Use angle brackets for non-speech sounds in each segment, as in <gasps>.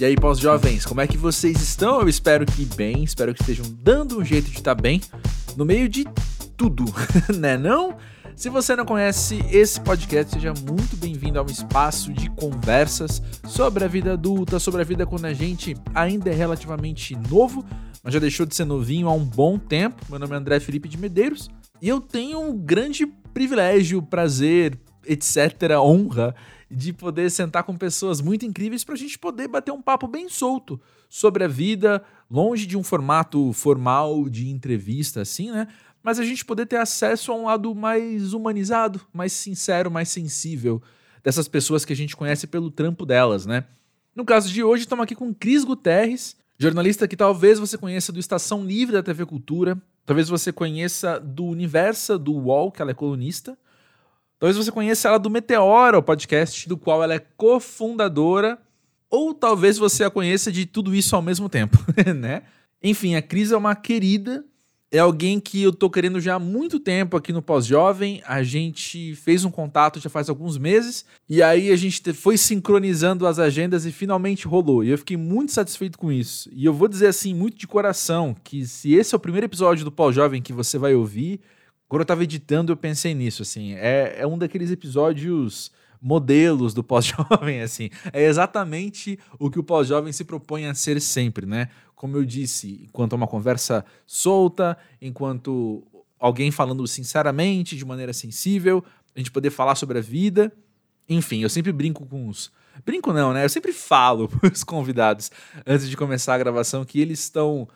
E aí, pós-jovens, como é que vocês estão? Eu espero que bem, espero que estejam dando um jeito de estar tá bem no meio de tudo, <laughs> né não? Se você não conhece esse podcast, seja muito bem-vindo a um espaço de conversas sobre a vida adulta, sobre a vida quando a gente ainda é relativamente novo, mas já deixou de ser novinho há um bom tempo. Meu nome é André Felipe de Medeiros e eu tenho um grande privilégio, prazer, etc., honra de poder sentar com pessoas muito incríveis para a gente poder bater um papo bem solto sobre a vida, longe de um formato formal de entrevista, assim, né? Mas a gente poder ter acesso a um lado mais humanizado, mais sincero, mais sensível dessas pessoas que a gente conhece pelo trampo delas, né? No caso de hoje, estamos aqui com Cris Guterres, jornalista que talvez você conheça do Estação Livre da TV Cultura, talvez você conheça do Universo do UOL, que ela é colunista, Talvez você conheça ela do Meteora, o podcast do qual ela é cofundadora, ou talvez você a conheça de tudo isso ao mesmo tempo, <laughs> né? Enfim, a Cris é uma querida, é alguém que eu tô querendo já há muito tempo aqui no Pós-Jovem. A gente fez um contato já faz alguns meses, e aí a gente foi sincronizando as agendas e finalmente rolou. E eu fiquei muito satisfeito com isso. E eu vou dizer assim, muito de coração, que se esse é o primeiro episódio do Pós-Jovem que você vai ouvir, quando eu tava editando, eu pensei nisso, assim. É, é um daqueles episódios modelos do pós-jovem, <laughs> assim. É exatamente o que o pós-jovem se propõe a ser sempre, né? Como eu disse, enquanto é uma conversa solta, enquanto alguém falando sinceramente, de maneira sensível, a gente poder falar sobre a vida. Enfim, eu sempre brinco com os. Brinco não, né? Eu sempre falo <laughs> para os convidados antes de começar a gravação que eles estão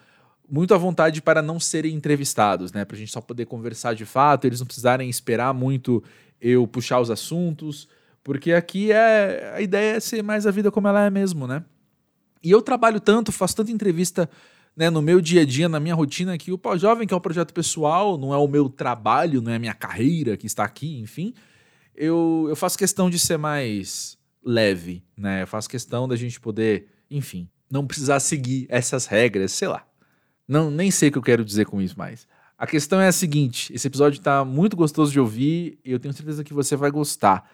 muito à vontade para não serem entrevistados, né? Para a gente só poder conversar de fato, eles não precisarem esperar muito eu puxar os assuntos, porque aqui é a ideia é ser mais a vida como ela é mesmo, né? E eu trabalho tanto, faço tanta entrevista né, no meu dia a dia, na minha rotina, que o Pós-Jovem, que é um projeto pessoal, não é o meu trabalho, não é a minha carreira que está aqui, enfim, eu, eu faço questão de ser mais leve, né? Eu faço questão da gente poder, enfim, não precisar seguir essas regras, sei lá. Não, nem sei o que eu quero dizer com isso mais. A questão é a seguinte: esse episódio está muito gostoso de ouvir e eu tenho certeza que você vai gostar.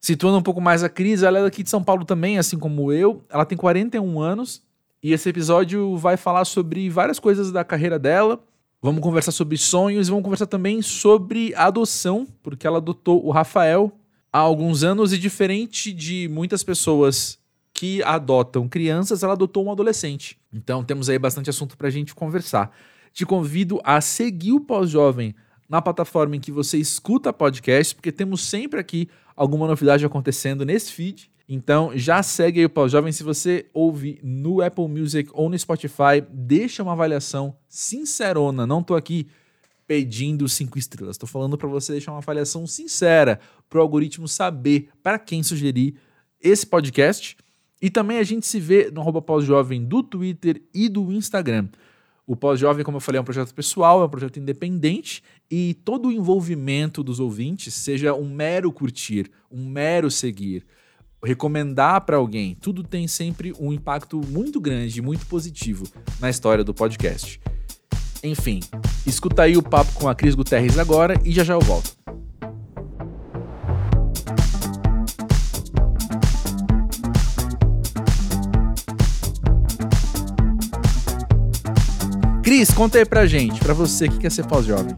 Situando um pouco mais a Cris, ela é daqui de São Paulo também, assim como eu. Ela tem 41 anos e esse episódio vai falar sobre várias coisas da carreira dela. Vamos conversar sobre sonhos e vamos conversar também sobre adoção, porque ela adotou o Rafael há alguns anos e diferente de muitas pessoas que adotam crianças, ela adotou um adolescente. Então temos aí bastante assunto para a gente conversar. Te convido a seguir o Pós-Jovem na plataforma em que você escuta podcast, porque temos sempre aqui alguma novidade acontecendo nesse feed. Então já segue aí o Pós-Jovem. Se você ouve no Apple Music ou no Spotify, deixa uma avaliação sincerona. Não estou aqui pedindo cinco estrelas. Estou falando para você deixar uma avaliação sincera para o algoritmo saber para quem sugerir esse podcast. E também a gente se vê no arroba pós-jovem do Twitter e do Instagram. O Pós-Jovem, como eu falei, é um projeto pessoal, é um projeto independente e todo o envolvimento dos ouvintes, seja um mero curtir, um mero seguir, recomendar para alguém, tudo tem sempre um impacto muito grande, muito positivo na história do podcast. Enfim, escuta aí o papo com a Cris Guterres agora e já já eu volto. Cris, conta aí pra gente, pra você, o que é ser pós-jovem?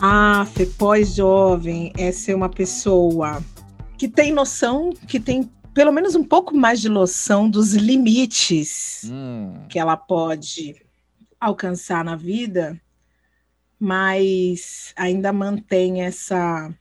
Ah, ser pós-jovem é ser uma pessoa que tem noção, que tem pelo menos um pouco mais de noção dos limites hum. que ela pode alcançar na vida, mas ainda mantém essa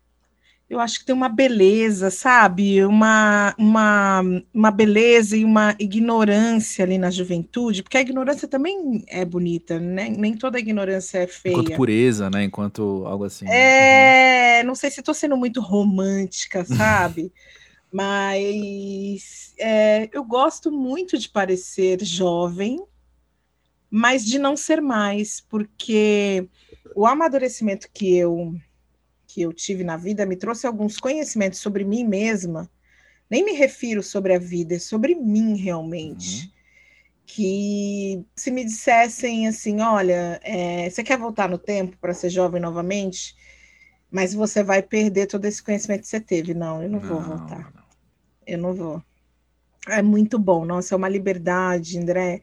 eu acho que tem uma beleza, sabe? Uma, uma, uma beleza e uma ignorância ali na juventude, porque a ignorância também é bonita, né? Nem toda ignorância é feia. Enquanto pureza, né? Enquanto algo assim. É, uhum. não sei se estou sendo muito romântica, sabe? <laughs> mas é, eu gosto muito de parecer jovem, mas de não ser mais, porque o amadurecimento que eu que eu tive na vida me trouxe alguns conhecimentos sobre mim mesma. Nem me refiro sobre a vida, é sobre mim realmente. Uhum. Que se me dissessem assim, olha, é, você quer voltar no tempo para ser jovem novamente, mas você vai perder todo esse conhecimento que você teve. Não, eu não, não vou voltar. Não. Eu não vou. É muito bom, nossa, é uma liberdade, André.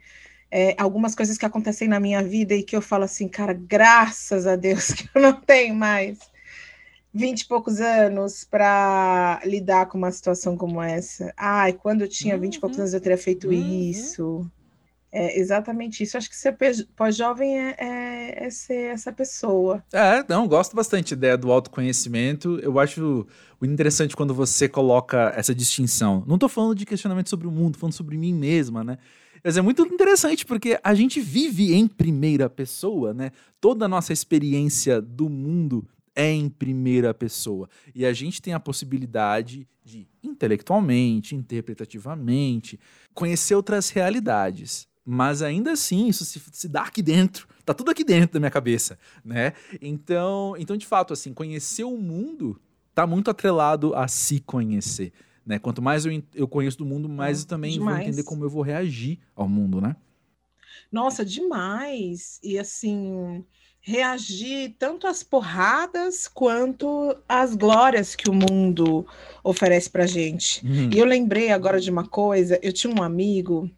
É, algumas coisas que acontecem na minha vida e que eu falo assim, cara, graças a Deus <laughs> que eu não tenho mais vinte e poucos anos para lidar com uma situação como essa. Ai, quando eu tinha vinte uhum. e poucos uhum. anos eu teria feito uhum. isso. É exatamente isso. Acho que ser pós-jovem é, é, é, ser essa pessoa. É, não, gosto bastante da ideia do autoconhecimento. Eu acho o interessante quando você coloca essa distinção. Não estou falando de questionamento sobre o mundo, falando sobre mim mesma, né? Mas é muito interessante porque a gente vive em primeira pessoa, né? Toda a nossa experiência do mundo é em primeira pessoa. E a gente tem a possibilidade de, intelectualmente, interpretativamente, conhecer outras realidades. Mas ainda assim, isso se, se, dá aqui dentro. Tá tudo aqui dentro da minha cabeça, né? Então, então de fato, assim, conhecer o mundo tá muito atrelado a se conhecer, né? Quanto mais eu, eu conheço do mundo, mais eu também demais. vou entender como eu vou reagir ao mundo, né? Nossa, demais. E assim, reagir tanto às porradas quanto às glórias que o mundo oferece para gente. Uhum. E eu lembrei agora de uma coisa. Eu tinha um amigo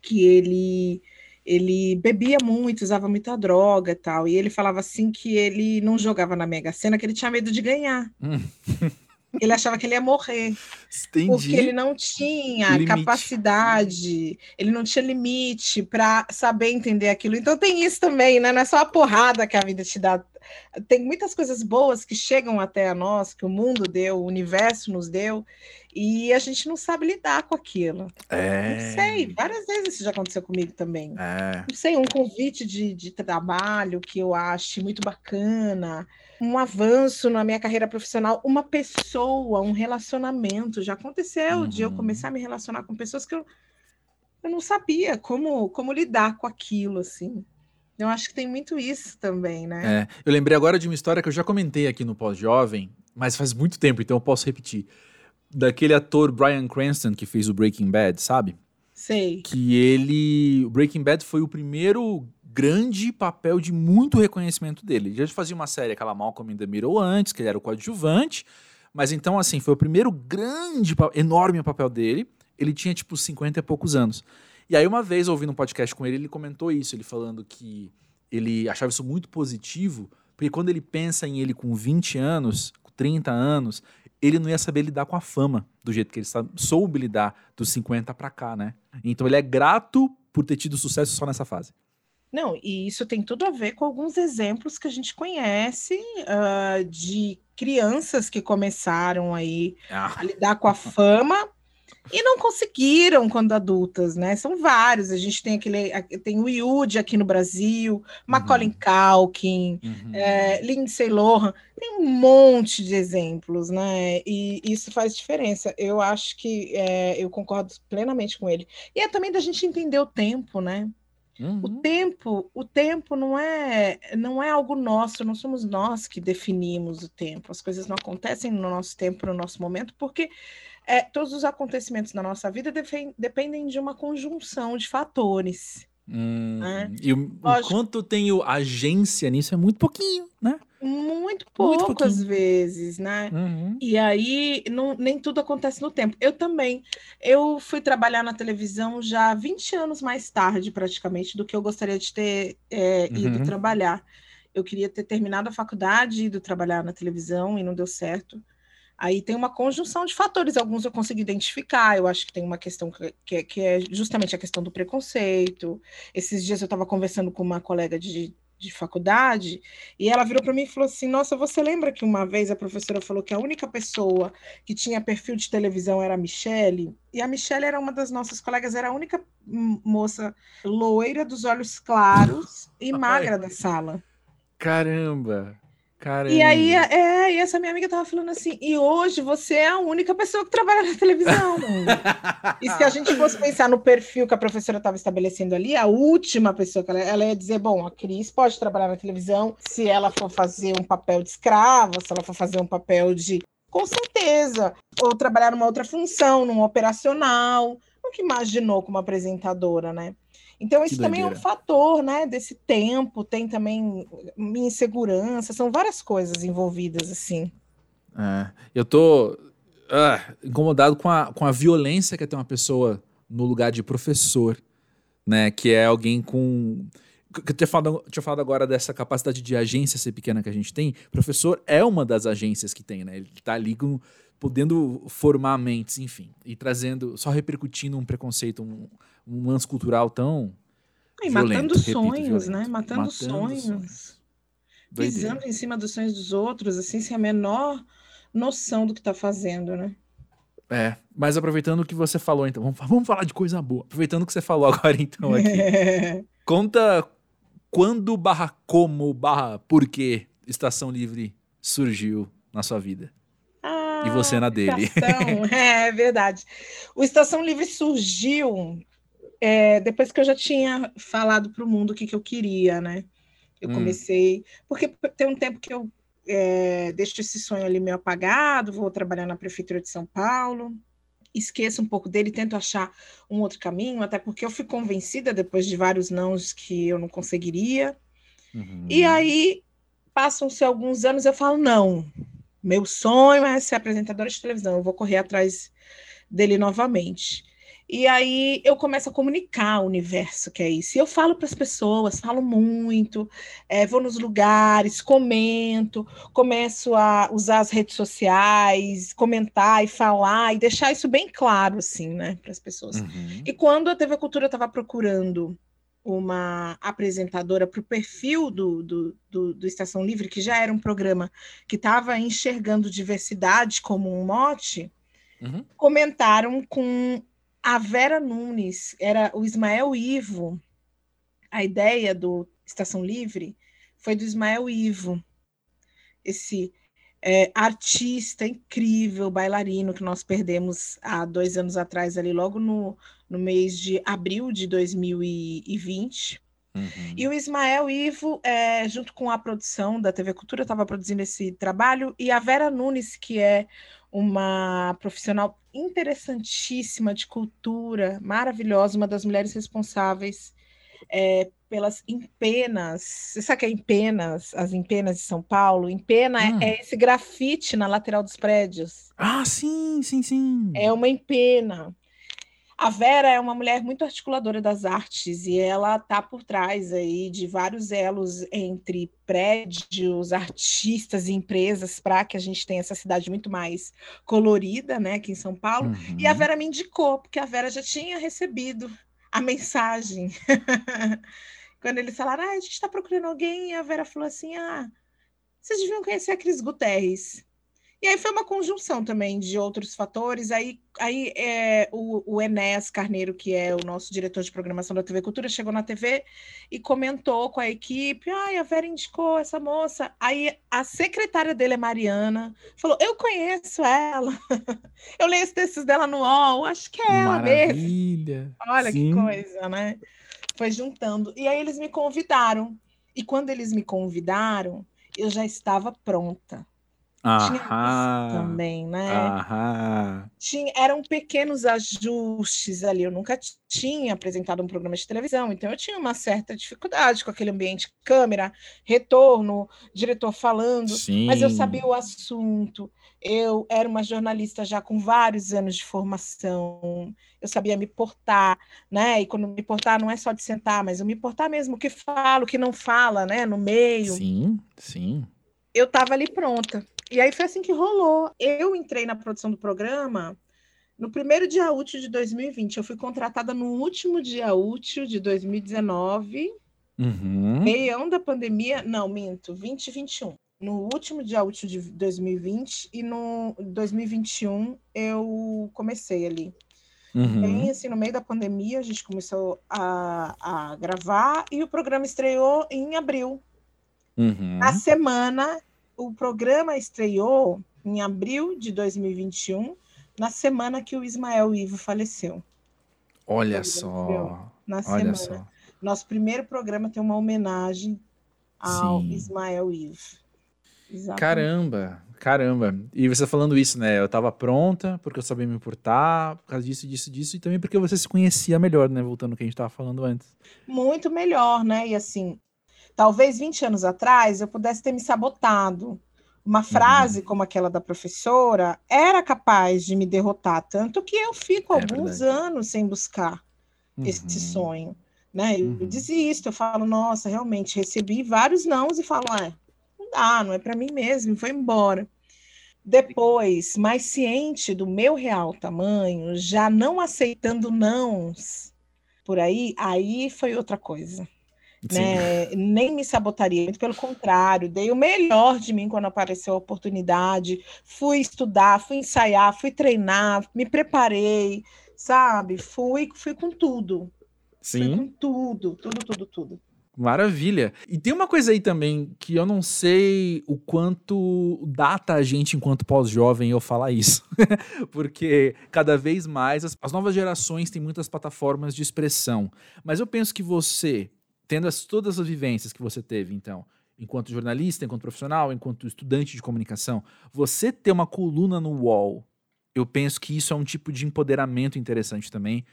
que ele ele bebia muito, usava muita droga e tal. E ele falava assim que ele não jogava na Mega Sena, que ele tinha medo de ganhar. <laughs> Ele achava que ele ia morrer. Entendi. Porque ele não tinha limite. capacidade, ele não tinha limite para saber entender aquilo. Então tem isso também, né? Não é só a porrada que a vida te dá. Tem muitas coisas boas que chegam até a nós, que o mundo deu, o universo nos deu, e a gente não sabe lidar com aquilo. É... Não sei, várias vezes isso já aconteceu comigo também. É... Não sei, um convite de, de trabalho que eu acho muito bacana, um avanço na minha carreira profissional, uma pessoa, um relacionamento. Já aconteceu uhum. de eu começar a me relacionar com pessoas que eu, eu não sabia como, como lidar com aquilo, assim. Eu acho que tem muito isso também, né? É, eu lembrei agora de uma história que eu já comentei aqui no Pós-Jovem, mas faz muito tempo, então eu posso repetir. Daquele ator Brian Cranston que fez o Breaking Bad, sabe? Sei. Que ele. O Breaking Bad foi o primeiro grande papel de muito reconhecimento dele. Ele já fazia uma série, aquela Malcolm in the antes, que ele era o coadjuvante, mas então, assim, foi o primeiro grande, enorme papel dele. Ele tinha, tipo, 50 e poucos anos. E aí, uma vez, ouvindo um podcast com ele, ele comentou isso, ele falando que ele achava isso muito positivo, porque quando ele pensa em ele com 20 anos, 30 anos, ele não ia saber lidar com a fama do jeito que ele soube lidar dos 50 para cá, né? Então ele é grato por ter tido sucesso só nessa fase. Não, e isso tem tudo a ver com alguns exemplos que a gente conhece uh, de crianças que começaram aí ah. a lidar com a fama e não conseguiram quando adultas, né? São vários. A gente tem aquele, tem o Yudi aqui no Brasil, Macaulay uhum. Culkin, uhum. É, Lindsay Lohan, tem um monte de exemplos, né? E isso faz diferença. Eu acho que é, eu concordo plenamente com ele. E é também da gente entender o tempo, né? Uhum. O tempo, o tempo não é, não é algo nosso, não somos nós que definimos o tempo. As coisas não acontecem no nosso tempo, no nosso momento, porque é, todos os acontecimentos na nossa vida dependem de uma conjunção de fatores. Hum, né? E o, o quanto tenho agência nisso é muito pouquinho, né? Muito poucas muito vezes, né? Uhum. E aí não, nem tudo acontece no tempo. Eu também. Eu fui trabalhar na televisão já 20 anos mais tarde, praticamente, do que eu gostaria de ter é, ido uhum. trabalhar. Eu queria ter terminado a faculdade, ido trabalhar na televisão e não deu certo. Aí tem uma conjunção de fatores, alguns eu consegui identificar. Eu acho que tem uma questão que, que, que é justamente a questão do preconceito. Esses dias eu estava conversando com uma colega de, de faculdade, e ela virou para mim e falou assim: Nossa, você lembra que uma vez a professora falou que a única pessoa que tinha perfil de televisão era a Michelle? E a Michelle era uma das nossas colegas, era a única moça loira, dos olhos claros e magra da sala. Caramba! Caramba. E aí, é, e essa minha amiga tava falando assim, e hoje você é a única pessoa que trabalha na televisão. e se a <laughs> gente fosse pensar no perfil que a professora estava estabelecendo ali, a última pessoa que ela, ela ia dizer, bom, a Cris pode trabalhar na televisão se ela for fazer um papel de escrava, se ela for fazer um papel de... Com certeza. Ou trabalhar numa outra função, num operacional. Nunca imaginou como apresentadora, né? Então, isso também é um fator, né, desse tempo, tem também insegurança, são várias coisas envolvidas, assim. É, eu tô. ah, incomodado com a, com a violência que é ter uma pessoa no lugar de professor, né? Que é alguém com. que Eu tinha falado, tinha falado agora dessa capacidade de agência ser pequena que a gente tem. Professor é uma das agências que tem, né? Ele tá ali com, podendo formar mentes, enfim, e trazendo, só repercutindo um preconceito, um, um lance cultural tão. E violento, matando repito, sonhos, violento. né? Matando, Matando sonhos. sonhos. Doideira. Pisando em cima dos sonhos dos outros, assim, sem a menor noção do que tá fazendo, né? É, mas aproveitando o que você falou, então, vamos, vamos falar de coisa boa. Aproveitando o que você falou agora, então, <laughs> aqui. Conta quando barra como barra por que Estação Livre surgiu na sua vida. Ah, E você na dele. Estação, <laughs> é verdade. O Estação Livre surgiu é, depois que eu já tinha falado para o mundo o que, que eu queria, né? Eu Hum. comecei. Porque tem um tempo que eu é, deixo esse sonho ali meio apagado, vou trabalhar na Prefeitura de São Paulo, esqueço um pouco dele, tento achar um outro caminho, até porque eu fui convencida, depois de vários nãos, que eu não conseguiria. Uhum. E aí, passam-se alguns anos, eu falo, não, meu sonho é ser apresentadora de televisão, eu vou correr atrás dele novamente. E aí eu começo a comunicar o universo que é isso. E eu falo para as pessoas, falo muito, eh, vou nos lugares, comento, começo a usar as redes sociais, comentar e falar e deixar isso bem claro, assim, né, para as pessoas. Uhum. E quando a TV Cultura estava procurando uma apresentadora para o perfil do, do, do, do Estação Livre, que já era um programa que estava enxergando diversidade como um mote, Uhum. comentaram com a Vera Nunes, era o Ismael Ivo. A ideia do Estação Livre foi do Ismael Ivo, esse é, artista incrível, bailarino que nós perdemos há dois anos atrás, ali logo no, no mês de abril de 2020. Uhum. E o Ismael Ivo, é, junto com a produção da TV Cultura, estava produzindo esse trabalho, e a Vera Nunes, que é uma profissional interessantíssima de cultura, maravilhosa, uma das mulheres responsáveis é, pelas empenas. Você sabe o que é empenas? As empenas de São Paulo? Empena é- Hum. é esse grafite na lateral dos prédios. Ah, sim, sim, sim. É uma empena. A Vera é uma mulher muito articuladora das artes e ela está por trás aí de vários elos entre prédios, artistas e empresas para que a gente tenha essa cidade muito mais colorida, né, aqui em São Paulo. Uhum. E a Vera me indicou, porque a Vera já tinha recebido a mensagem. <laughs> Quando eles falaram, ah, a gente está procurando alguém, e a Vera falou assim: ah, vocês deviam conhecer a Cris Guterres. E aí foi uma conjunção também de outros fatores. Aí, aí é, o, o Enéas Carneiro, que é o nosso diretor de programação da TV Cultura, chegou na TV e comentou com a equipe: ai, a Vera indicou essa moça. Aí a secretária dele é Mariana, falou: eu conheço ela, <laughs> eu leio os textos dela no UOL, acho que é ela mesmo. Maravilha. Olha Sim. que coisa, né? Foi juntando. E aí eles me convidaram. E quando eles me convidaram, eu já estava pronta. Tinha isso Aham. também, né? Aham. Tinha, eram pequenos ajustes ali. Eu nunca tinha apresentado um programa de televisão, então eu tinha uma certa dificuldade com aquele ambiente, câmera, retorno, diretor falando. Sim. Mas eu sabia o assunto. Eu era uma jornalista já com vários anos de formação. Eu sabia me portar, né? E quando me portar não é só de sentar, mas eu me portar mesmo, o que falo, o que não fala, né? No meio. Sim, sim. Eu estava ali pronta. E aí foi assim que rolou. Eu entrei na produção do programa no primeiro dia útil de 2020. Eu fui contratada no último dia útil de 2019 Uhum. meião da pandemia, não, minto, 2021. No último dia útil de 2020 e no 2021 eu comecei ali. Uhum. Bem assim, no meio da pandemia, a gente começou a, a gravar e o programa estreou em abril. Uhum. Na semana, o programa estreou em abril de 2021, na semana que o Ismael Ivo faleceu. Olha Entendeu? só. Na Olha semana. só. Nosso primeiro programa tem uma homenagem ao Sim. Ismael Ivo. Exatamente. Caramba, caramba. E você falando isso, né? Eu tava pronta porque eu sabia me importar, por causa disso, disso, disso, e também porque você se conhecia melhor, né? Voltando ao que a gente tava falando antes. Muito melhor, né? E assim, talvez 20 anos atrás eu pudesse ter me sabotado, uma uhum. frase uhum. como aquela da professora era capaz de me derrotar, tanto que eu fico é alguns verdade. anos sem buscar uhum. esse sonho. Né? Eu uhum. desisto, eu falo, nossa, realmente recebi vários nãos e falo, é, não dá, não é para mim mesmo, foi embora. Depois, mais ciente do meu real tamanho, já não aceitando nãos por aí, aí foi outra coisa. Né? Nem me sabotaria, muito pelo contrário, dei o melhor de mim quando apareceu a oportunidade. Fui estudar, fui ensaiar, fui treinar, me preparei, sabe? Fui, fui com tudo. Sim. Fui com tudo, tudo, tudo, tudo. Maravilha. E tem uma coisa aí também que eu não sei o quanto data a gente enquanto pós-jovem eu falar isso. <laughs> Porque cada vez mais as, as, novas gerações têm muitas plataformas de expressão. Mas eu penso que você, tendo as, todas as vivências que você teve, então, enquanto jornalista, enquanto profissional, enquanto estudante de comunicação, você ter uma coluna no UOL, eu penso que isso é um tipo de empoderamento interessante também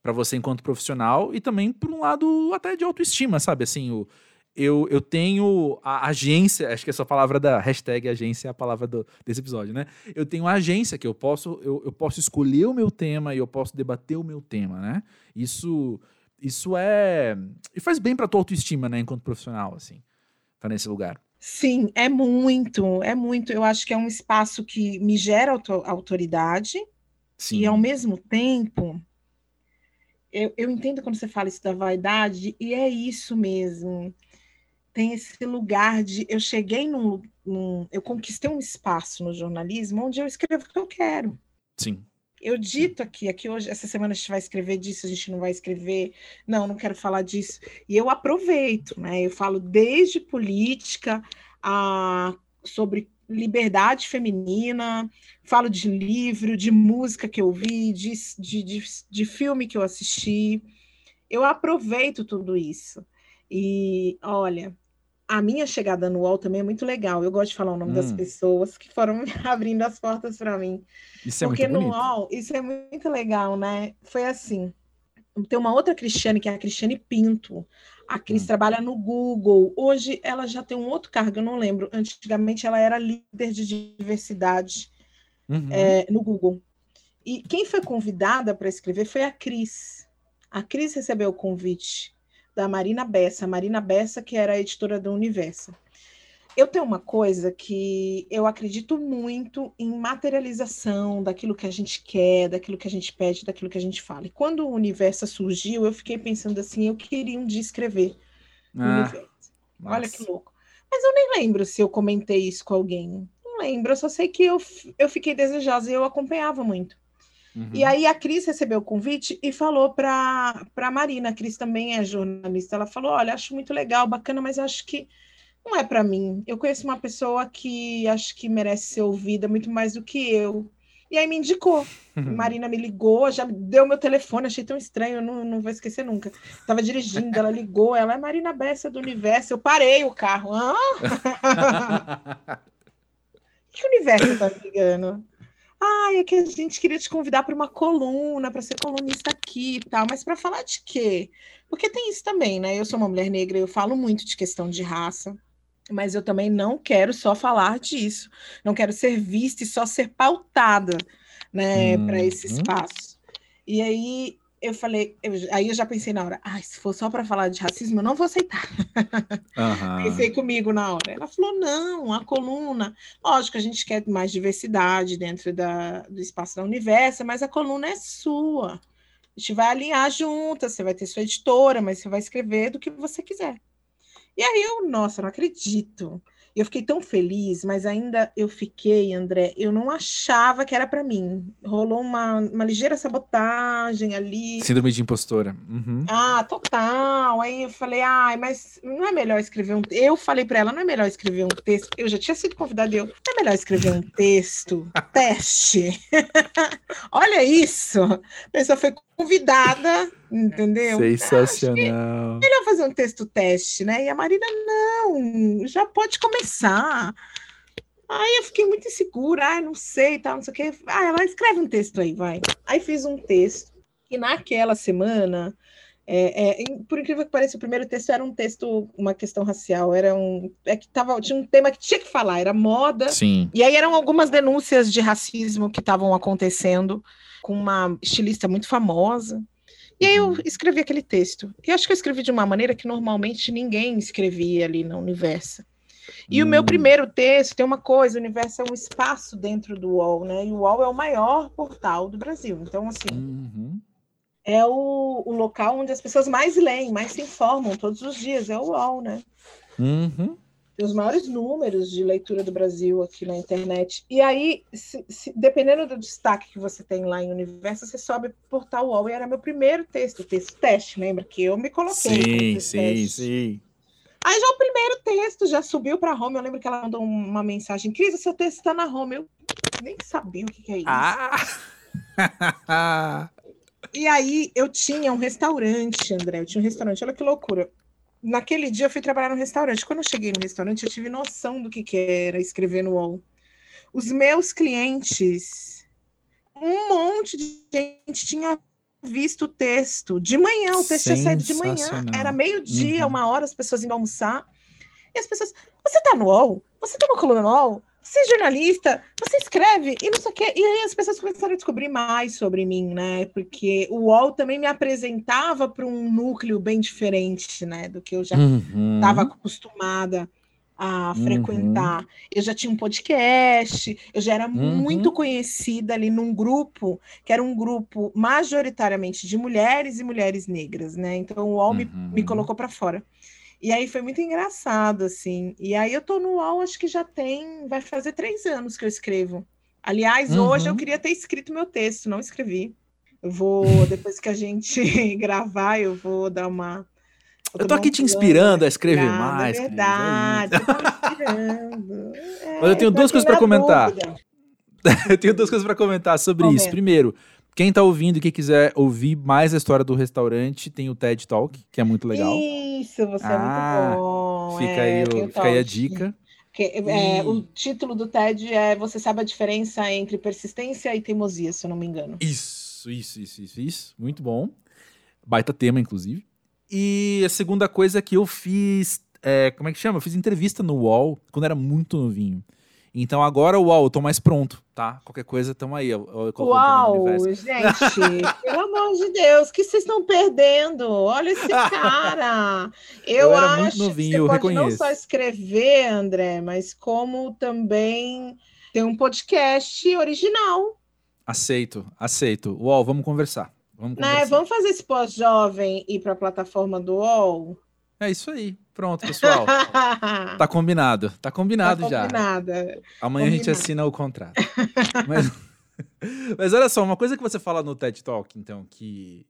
para você enquanto profissional e também por um lado até de autoestima, sabe? Assim, o, eu, eu tenho a agência, acho que essa palavra da hashtag agência é a palavra do, desse episódio, né? Eu tenho a agência que eu posso, eu, eu posso escolher o meu tema e eu posso debater o meu tema, né? Isso, isso é. E faz bem pra tua autoestima, né? Enquanto profissional, assim, tá nesse lugar. Sim, é muito, é muito. Eu acho que é um espaço que me gera autoridade Sim. e, ao mesmo tempo, eu, eu entendo quando você fala isso da vaidade, e é isso mesmo. Tem esse lugar de. Eu cheguei num, num. Eu conquistei um espaço no jornalismo onde eu escrevo o que eu quero. Sim. Eu dito aqui, aqui hoje, essa semana a gente vai escrever disso, a gente não vai escrever, não, não quero falar disso. E eu aproveito, né? Eu falo desde política a sobre liberdade feminina, falo de livro, de música que eu vi, de, de, de, de, filme que eu assisti. Eu aproveito tudo isso. E olha, a minha chegada no UOL também é muito legal. Eu gosto de falar o nome hum. das pessoas que foram <laughs> abrindo as portas para mim. Isso é Porque muito no UOL, isso é muito legal, né? Foi assim. Tem uma outra Cristiane, que é a Cristiane Pinto. A Cris hum. trabalha no Google. Hoje ela já tem um outro cargo, eu não lembro. Antigamente ela era líder de diversidade uhum. é, no Google. E quem foi convidada para escrever foi a Cris. A Cris recebeu o convite da Marina Bessa. Marina Bessa, que era a editora do Universo. Eu tenho uma coisa que eu acredito muito em materialização daquilo que a gente quer, daquilo que a gente pede, daquilo que a gente fala. E quando o universo surgiu, eu fiquei pensando assim, eu queria um dia escrever ah, o universo. Nossa. Olha que louco. Mas eu nem lembro se eu comentei isso com alguém. Não lembro, eu só sei que eu, eu fiquei desejosa e eu acompanhava muito. Uhum. E aí a Cris recebeu o convite e falou para a Marina, a Cris também é jornalista, ela falou, olha, acho muito legal, bacana, mas acho que não é para mim. Eu conheço uma pessoa que acho que merece ser ouvida muito mais do que eu. E aí me indicou. Marina me ligou, já deu meu telefone, achei tão estranho, não, não vou esquecer nunca. Tava dirigindo, ela ligou, ela é Marina Bessa do Universo. Eu parei o carro. Ah? <laughs> <laughs> que universo tá ligando? Ah, é que a gente queria te convidar para uma coluna, para ser colunista aqui e tal, mas para falar de quê? Porque tem isso também, né? Eu sou uma mulher negra, eu falo muito de questão de raça mas eu também não quero só falar disso, não quero ser vista e só ser pautada, né, uhum. para esse espaço. E aí eu falei, eu, aí eu já pensei na hora, ah, se for só para falar de racismo, eu não vou aceitar. Uhum. Pensei comigo na hora. Ela falou, não, a coluna, lógico, a gente quer mais diversidade dentro da, do espaço da Universo, mas a coluna é sua. A gente vai alinhar juntas, você vai ter sua editora, mas você vai escrever do que você quiser. E aí eu, nossa, não acredito. Eu fiquei tão feliz, mas ainda eu fiquei, André, eu não achava que era para mim. Rolou uma, uma ligeira sabotagem ali. Síndrome de impostora. Uhum. Ah, total. Aí eu falei, ai, mas não é melhor escrever um. Eu falei para ela, não é melhor escrever um texto. Eu já tinha sido convidada, eu, não é melhor escrever um texto, <laughs> teste. <laughs> Olha isso. A pessoa foi convidada, entendeu? Sensacional. Melhor fazer um texto teste, né? E a Marina, não, já pode começar. Aí eu fiquei muito insegura, ah, não sei, tal, não sei o quê. Ah, ela escreve um texto aí, vai. Aí fiz um texto, e naquela semana É, é, por incrível que pareça, o primeiro texto era um texto, uma questão racial, era um, é que tava, tinha um tema que tinha que falar, era moda. Sim. E aí eram algumas denúncias de racismo que estavam acontecendo com uma estilista muito famosa. E aí eu uhum. escrevi aquele texto. E acho que eu escrevi de uma maneira que normalmente ninguém escrevia ali no universo. E hum. o meu hum. primeiro texto tem uma coisa, o universo é um espaço dentro do UOL, né? E o UOL é o maior portal do Brasil. Então, assim, uhum é o, o local onde as pessoas mais leem, mais se informam todos os dias, é o UOL, né? Uhum. Os maiores números de leitura do Brasil aqui na internet. E aí, se, se, dependendo do destaque que você tem lá em Universo, você sobe portal UOL. E era meu primeiro texto, texto teste, lembra? Que eu me coloquei. Sim, sim, teste. sim. Aí já o primeiro texto já subiu para a home. Eu lembro que ela mandou uma mensagem: Cris, seu texto está na home. Eu nem sabia o que, que é isso. Ah! <laughs> E aí eu tinha um restaurante, André, eu tinha um restaurante, olha que loucura. Naquele dia eu fui trabalhar no restaurante. Quando eu cheguei no restaurante, eu tive noção do que, que era escrever no UOL. Os meus clientes, um monte de gente tinha visto o texto de manhã, o texto tinha saído de manhã, era meio-dia, uhum. uma hora, as pessoas indo almoçar. E as pessoas, você tá no UOL? Você tem uma coluna no UOL? Você é jornalista, você escreve e não sei o quê. E aí as pessoas começaram a descobrir mais sobre mim, né? Porque o UOL também me apresentava para um núcleo bem diferente, né? Do que eu já estava uhum. acostumada a frequentar. Uhum. Eu já tinha um podcast, eu já era uhum. muito conhecida ali num grupo, que era um grupo majoritariamente de mulheres e mulheres negras, né? Então o UOL me, me uhum. colocou para fora. E aí foi muito engraçado, assim. E aí eu tô no UOL, acho que já tem, vai fazer três anos que eu escrevo. Aliás, uhum. hoje eu uhum. queria ter escrito meu texto, não escrevi. Eu vou, <laughs> depois que a gente <laughs> gravar, eu vou dar uma. Eu tô aqui te inspirando a escrever é mais. É verdade, eu tô inspirando. É, Mas <laughs> eu tenho duas coisas para comentar. eu tenho duas coisas para comentar sobre Comenta. isso. Primeiro, quem tá ouvindo e quem quiser ouvir mais a história do restaurante, tem o TED Talk, que é muito legal. Isso, você ah, é muito ah, bom. Fica, é, aí, o, fica aí a dica. Que, é, O título do TED é Você sabe a diferença entre persistência e teimosia, se eu não me engano. Isso, isso, isso, isso, isso. Muito bom. Baita tema, inclusive. E a segunda coisa é que eu fiz. É, como é que chama? Eu fiz entrevista no UOL quando era muito novinho. Então agora, uau, eu tô mais pronto, tá? Qualquer coisa, tamo aí. Eu, eu uau, gente, <laughs> pelo amor de Deus, que vocês estão perdendo? Olha esse cara. <laughs> Eu, eu acho novinho, que você pode não só escrever, André, mas como também ter um podcast original. Aceito, aceito. Uau, vamos conversar. Vamos, né, conversar. Né, vamos fazer esse pós-jovem ir para a plataforma do UOL? É isso aí. Pronto, pessoal. tá <laughs> combinado. Tá combinado tá já. Combinada. Amanhã a gente assina o contrato. <laughs> mas, mas olha só, uma coisa que você fala no TED Talk, então, que,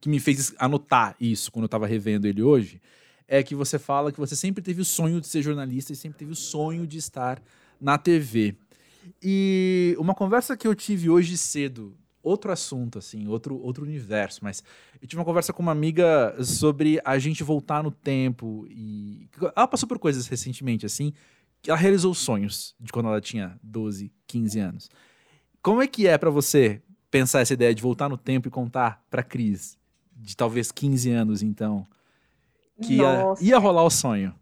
que me fez anotar isso quando eu tava revendo ele hoje, é que você fala que você sempre teve o sonho de ser jornalista e sempre teve o sonho de estar na TV. E uma conversa que eu tive hoje cedo outro assunto, assim, outro, outro universo. Mas eu tive uma conversa com uma amiga sobre a gente voltar no tempo e. Ela passou por coisas recentemente, assim, que ela realizou sonhos de quando ela tinha 12, 15 anos. Como é que é para você pensar essa ideia de voltar no tempo e contar pra Cris, de talvez 15 anos, então, que ia, ia rolar o sonho?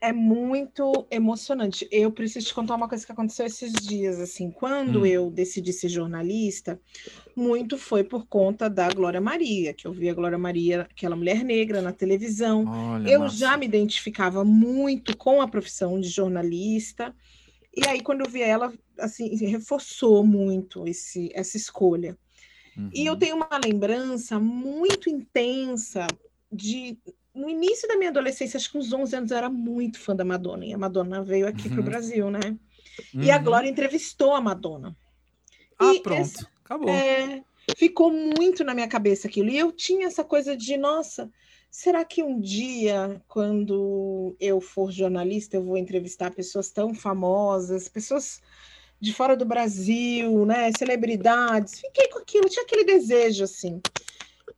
É muito emocionante. Eu preciso te contar uma coisa que aconteceu esses dias, assim, quando hum. eu decidi ser jornalista, muito foi por conta da Glória Maria, que eu vi a Glória Maria, aquela mulher negra na televisão. Olha, eu já me identificava muito com a profissão de jornalista. E aí quando eu vi ela, assim, reforçou muito esse essa escolha. Uhum. E eu uhum. tenho uma lembrança muito intensa de no início da minha adolescência, acho que uns 11 anos, eu era muito fã da Madonna. E a Madonna veio aqui uhum. para o Brasil, né? Uhum. E a uhum. Glória entrevistou a Madonna. Ah, e pronto. Esse, Acabou. É, ficou muito na minha cabeça aquilo. E eu tinha essa coisa de, nossa, será que um dia, quando eu for jornalista, eu vou entrevistar pessoas tão famosas, pessoas de fora do Brasil, né? Celebridades. Fiquei com aquilo, tinha aquele desejo, assim.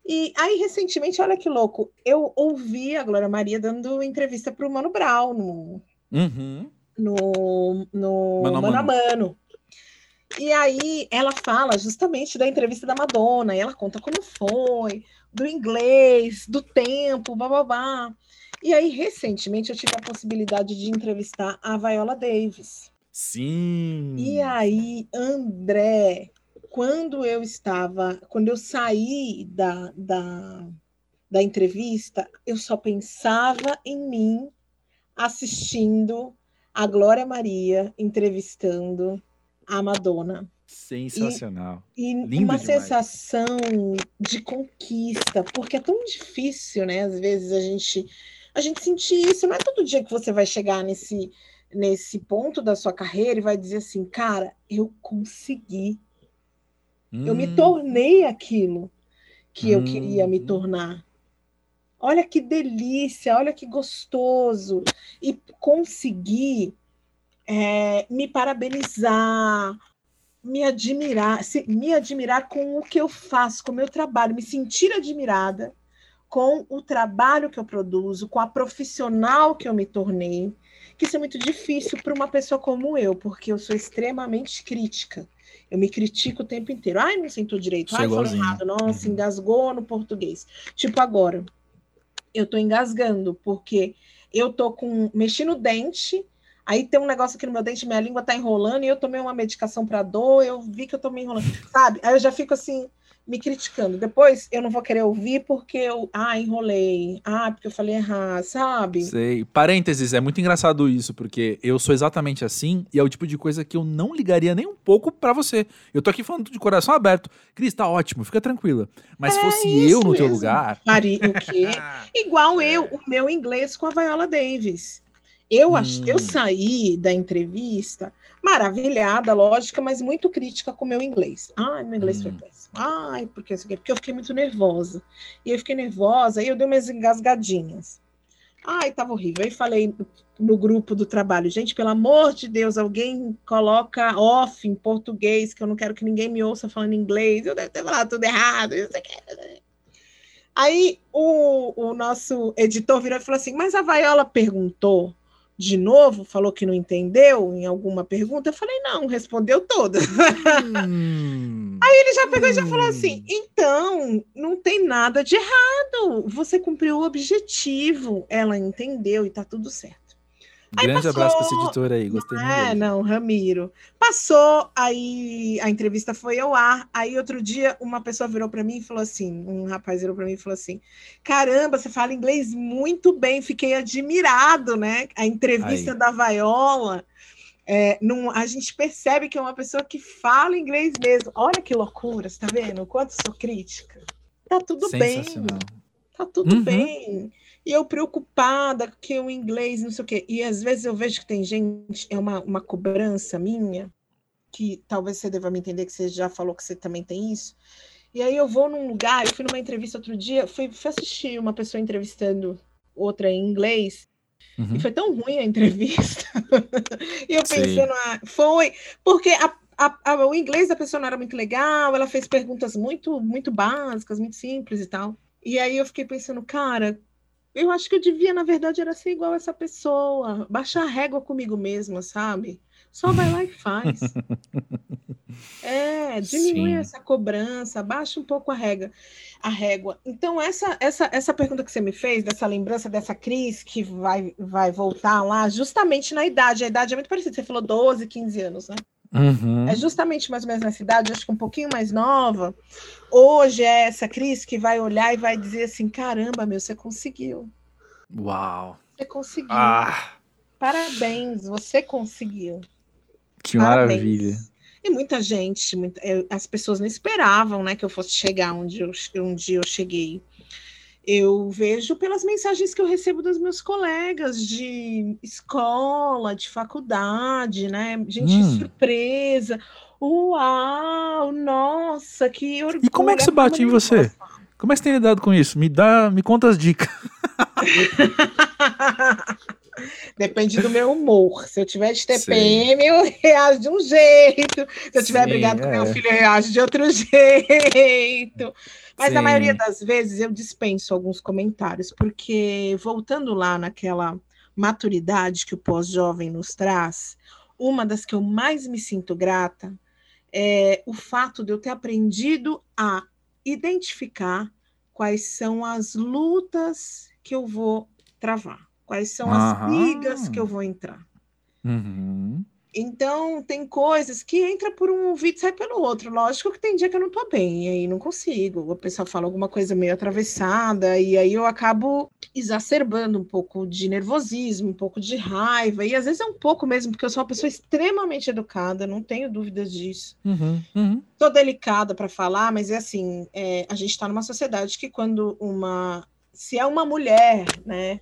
E aí, recentemente, olha que louco, eu ouvi a Glória Maria dando entrevista para o Mano Brown no, uhum. no, no Mano, Mano a Mano. E aí ela fala justamente da entrevista da Madonna, e ela conta como foi, do inglês, do tempo, babá. E aí, recentemente, eu tive a possibilidade de entrevistar a Viola Davis. Sim. E aí, André, quando eu estava, quando eu saí da, da, da entrevista, eu só pensava em mim assistindo a Glória Maria entrevistando a Madonna. Sensacional. E, e uma demais. sensação de conquista, porque é tão difícil, né? Às vezes a gente a gente sentir isso. Não é todo dia que você vai chegar nesse nesse ponto da sua carreira e vai dizer assim, cara, eu consegui. Hum. Eu me hum. tornei aquilo que hum. eu queria me tornar. Olha que delícia, olha que gostoso. E conseguir é, me parabenizar, me admirar, se, me admirar com o que eu faço, com o meu trabalho, me sentir admirada com o trabalho que eu produzo, com a profissional que eu me tornei, que isso é muito difícil para uma pessoa como eu, porque eu sou extremamente crítica. Eu me critico o tempo inteiro. Ai, não sentou direito. Ai, falou errado. Nossa, uhum. engasgou no português. Tipo agora, eu tô engasgando, porque eu tô com mexi no dente, aí tem um negócio aqui no meu dente, minha língua tá enrolando, e eu tomei uma medicação para dor, eu vi que eu tô me enrolando, sabe? Aí eu já fico assim, me criticando. Depois eu não vou querer ouvir porque eu, ah, enrolei, ah, porque eu falei errado, sabe? Sei. Parênteses, é muito engraçado isso, porque eu sou exatamente assim e é o tipo de coisa que eu não ligaria nem um pouco para você. Eu tô aqui falando de coração aberto. Cris, tá ótimo, fica tranquila. Mas é se fosse eu no mesmo. teu lugar. Faria o <laughs> quê? Igual eu, o meu inglês com a Viola Davis. Eu, ach... eu hum. saí da entrevista maravilhada, lógica, mas muito crítica com o meu inglês. Ai, meu inglês hum. foi péssimo. Ai, porque, porque eu fiquei muito nervosa. E eu fiquei nervosa, aí eu dei umas engasgadinhas. Ai, tava horrível. Aí falei no grupo do trabalho, gente, pelo amor de Deus, alguém coloca off em português, que eu não quero que ninguém me ouça falando inglês. Eu devo ter falado tudo errado. Aí o, o nosso editor virou e falou assim: Mas a Vaiola perguntou de novo, falou que não entendeu em alguma pergunta. Eu falei, não, respondeu todas. Hum, Aí ele já pegou hum. e já falou assim: hum. então, não tem nada de errado. Você cumpriu o objetivo. Ela entendeu e tá tudo certo. Aí Grande passou... abraço para esse editor aí, gostei muito. É, não, Ramiro. Passou, aí a entrevista foi ao ar. Aí outro dia uma pessoa virou para mim e falou assim: um rapaz virou para mim e falou assim: caramba, você fala inglês muito bem, fiquei admirado, né? A entrevista aí. da Vaiola. É, não, a gente percebe que é uma pessoa que fala inglês mesmo. Olha que loucura, você tá vendo? Quanto sou crítica. Tá tudo bem. Tá tudo uhum. bem. E eu preocupada que o inglês, não sei o quê. E às vezes eu vejo que tem gente, é uma, uma cobrança minha, que talvez você deva me entender, que você já falou que você também tem isso. E aí eu vou num lugar, eu fui numa entrevista outro dia, fui, fui assistir uma pessoa entrevistando outra em inglês, uhum. e foi tão ruim a entrevista. <laughs> e eu pensando, ah, foi, porque a, a, a, o inglês da pessoa não era muito legal, ela fez perguntas muito, muito básicas, muito simples e tal. E aí eu fiquei pensando, cara, eu acho que eu devia, na verdade, era ser igual essa pessoa, baixar a régua comigo mesma, sabe? Só vai lá e faz. <laughs> é, diminui Sim. essa cobrança, baixa um pouco a régua. A régua. Então, essa, essa, essa pergunta que você me fez, dessa lembrança dessa Cris que vai, vai voltar lá, justamente na idade, a idade é muito parecida. Você falou 12, 15 anos, né? Uhum. É justamente mais ou menos nessa idade, acho que um pouquinho mais nova. Hoje é essa Cris que vai olhar e vai dizer assim: caramba, meu, você conseguiu. Uau! Você conseguiu. Ah. Parabéns, você conseguiu. Que Parabéns. maravilha. E muita gente, muita, as pessoas não esperavam né, que eu fosse chegar onde eu, onde eu cheguei eu vejo pelas mensagens que eu recebo dos meus colegas de escola, de faculdade, né? Gente hum. surpresa. Uau, nossa, que orgulho. E como é que isso bate em você? Como é que você tem lidado com isso? Me dá, me conta as dicas. <laughs> Depende do meu humor. Se eu tiver de TPM, Sim. eu reajo de um jeito. Se eu tiver Sim, brigado é. com meu filho, eu reajo de outro <laughs> jeito. Mas Sim. na maioria das vezes eu dispenso alguns comentários, porque voltando lá naquela maturidade que o pós-jovem nos traz, uma das que eu mais me sinto grata é o fato de eu ter aprendido a identificar quais são as lutas que eu vou travar, quais são as brigas que eu vou entrar. Uhum. Então, tem coisas que entra por um ouvido e sai pelo outro. Lógico que tem dia que eu não tô bem, e aí não consigo. O pessoal fala alguma coisa meio atravessada, e aí eu acabo exacerbando um pouco de nervosismo, um pouco de raiva, e às vezes é um pouco mesmo, porque eu sou uma pessoa extremamente educada, não tenho dúvidas disso. Uhum, uhum. Tô delicada para falar, mas é assim: é, a gente está numa sociedade que quando uma. Se é uma mulher, né?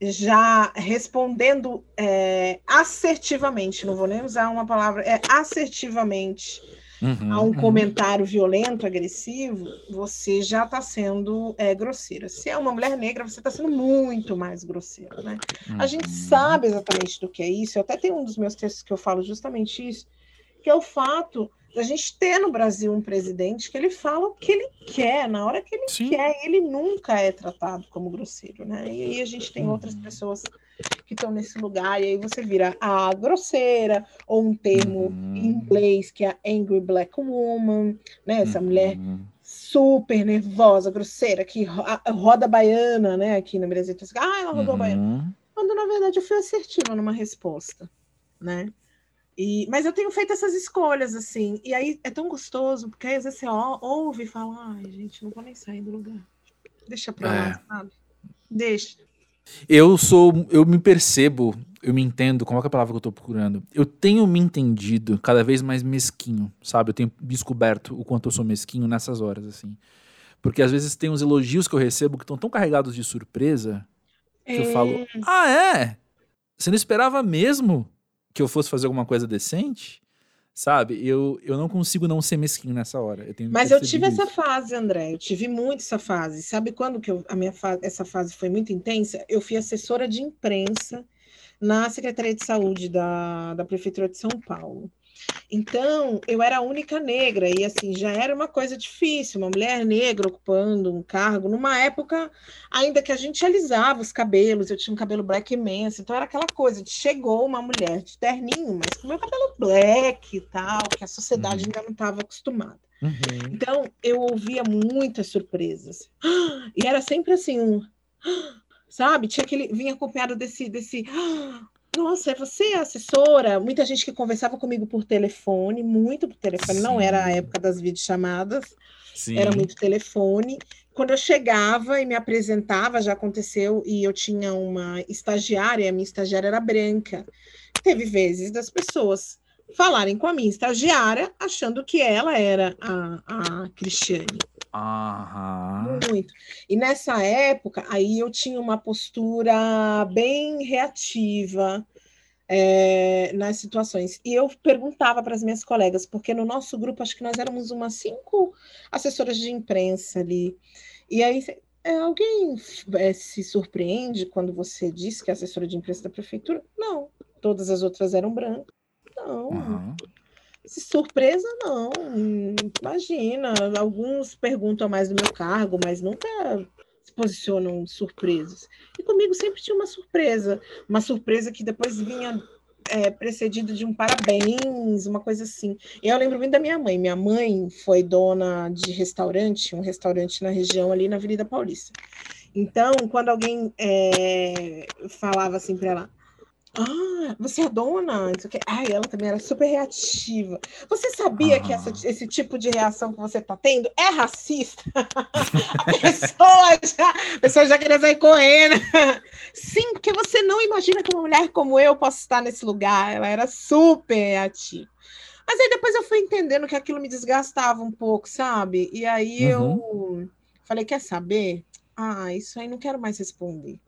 Já respondendo é, assertivamente, não vou nem usar uma palavra, é assertivamente uhum, a um uhum. comentário violento, agressivo, você já está sendo é, grosseira. Se é uma mulher negra, você está sendo muito mais grosseira, né? Uhum. A gente uhum. sabe exatamente do que é isso. Eu até tenho um dos meus textos que eu falo justamente isso, que é o fato a gente ter no Brasil um presidente que ele fala o que ele quer, na hora que ele Sim. quer, ele nunca é tratado como grosseiro, né? E aí a gente tem outras uhum. pessoas que estão nesse lugar, e aí você vira a grosseira, ou um termo uhum. em inglês que é Angry Black Woman, né? Essa uhum. mulher super nervosa, grosseira, que roda baiana, né? Aqui no Brasil, ah, ela rodou uhum. baiana. Quando na verdade eu fui assertiva numa resposta, né? E, mas eu tenho feito essas escolhas, assim, e aí é tão gostoso, porque aí às vezes você ouve e fala, ai, gente, não vou nem sair do lugar. Deixa pra lá, é. sabe? Deixa. Eu sou, eu me percebo, eu me entendo, qual é a palavra que eu tô procurando? Eu tenho me entendido cada vez mais mesquinho, sabe? Eu tenho descoberto o quanto eu sou mesquinho nessas horas, assim. Porque às vezes tem uns elogios que eu recebo que estão tão carregados de surpresa que é... eu falo, ah, é? Você não esperava mesmo? Que eu fosse fazer alguma coisa decente, sabe? Eu, eu não consigo não ser mesquinho nessa hora. Eu Mas eu tive isso. essa fase, André. Eu tive muito essa fase. Sabe quando que eu, a minha fase, essa fase foi muito intensa? Eu fui assessora de imprensa na Secretaria de Saúde da, da Prefeitura de São Paulo. Então, eu era a única negra, e assim, já era uma coisa difícil, uma mulher negra ocupando um cargo, numa época ainda que a gente alisava os cabelos, eu tinha um cabelo black imenso, então era aquela coisa de chegou uma mulher de terninho, mas com meu cabelo black e tal, que a sociedade uhum. ainda não estava acostumada. Uhum. Então, eu ouvia muitas surpresas. <gasps> E era sempre assim, um <gasps> sabe? Tinha aquele vinha acompanhado desse desse nossa, é você assessora? Muita gente que conversava comigo por telefone, muito por telefone, Sim. não era a época das videochamadas, Sim. era muito telefone. Quando eu chegava e me apresentava, já aconteceu, e eu tinha uma estagiária, a minha estagiária era branca. Teve vezes das pessoas falarem com a minha estagiária achando que ela era a, a Cristiane. Aham. Muito. E nessa época, aí eu tinha uma postura bem reativa é, nas situações. E eu perguntava para as minhas colegas, porque no nosso grupo, acho que nós éramos umas cinco assessoras de imprensa ali. E aí, é, alguém é, se surpreende quando você diz que é assessora de imprensa da prefeitura? Não. Todas as outras eram brancas. Não. Uhum. Surpresa, não. Imagina, alguns perguntam mais do meu cargo, mas nunca se posicionam surpresos. E comigo sempre tinha uma surpresa, uma surpresa que depois vinha é, precedido de um parabéns, uma coisa assim. Eu lembro muito da minha mãe. Minha mãe foi dona de restaurante, um restaurante na região ali na Avenida Paulista. Então, quando alguém é, falava assim para ela, ah, você é dona? Isso aqui. Ai, ela também era super reativa. Você sabia ah. que essa, ah. esse tipo de reação que você está tendo é racista? <laughs> a, pessoa já, a pessoa já queria sair correndo. Sim, porque você não imagina que uma mulher como eu possa estar nesse lugar. Ela era super reativa. Mas aí depois eu fui entendendo que aquilo me desgastava um pouco, sabe? E aí uhum. eu falei: quer saber? Ah, isso aí não quero mais responder.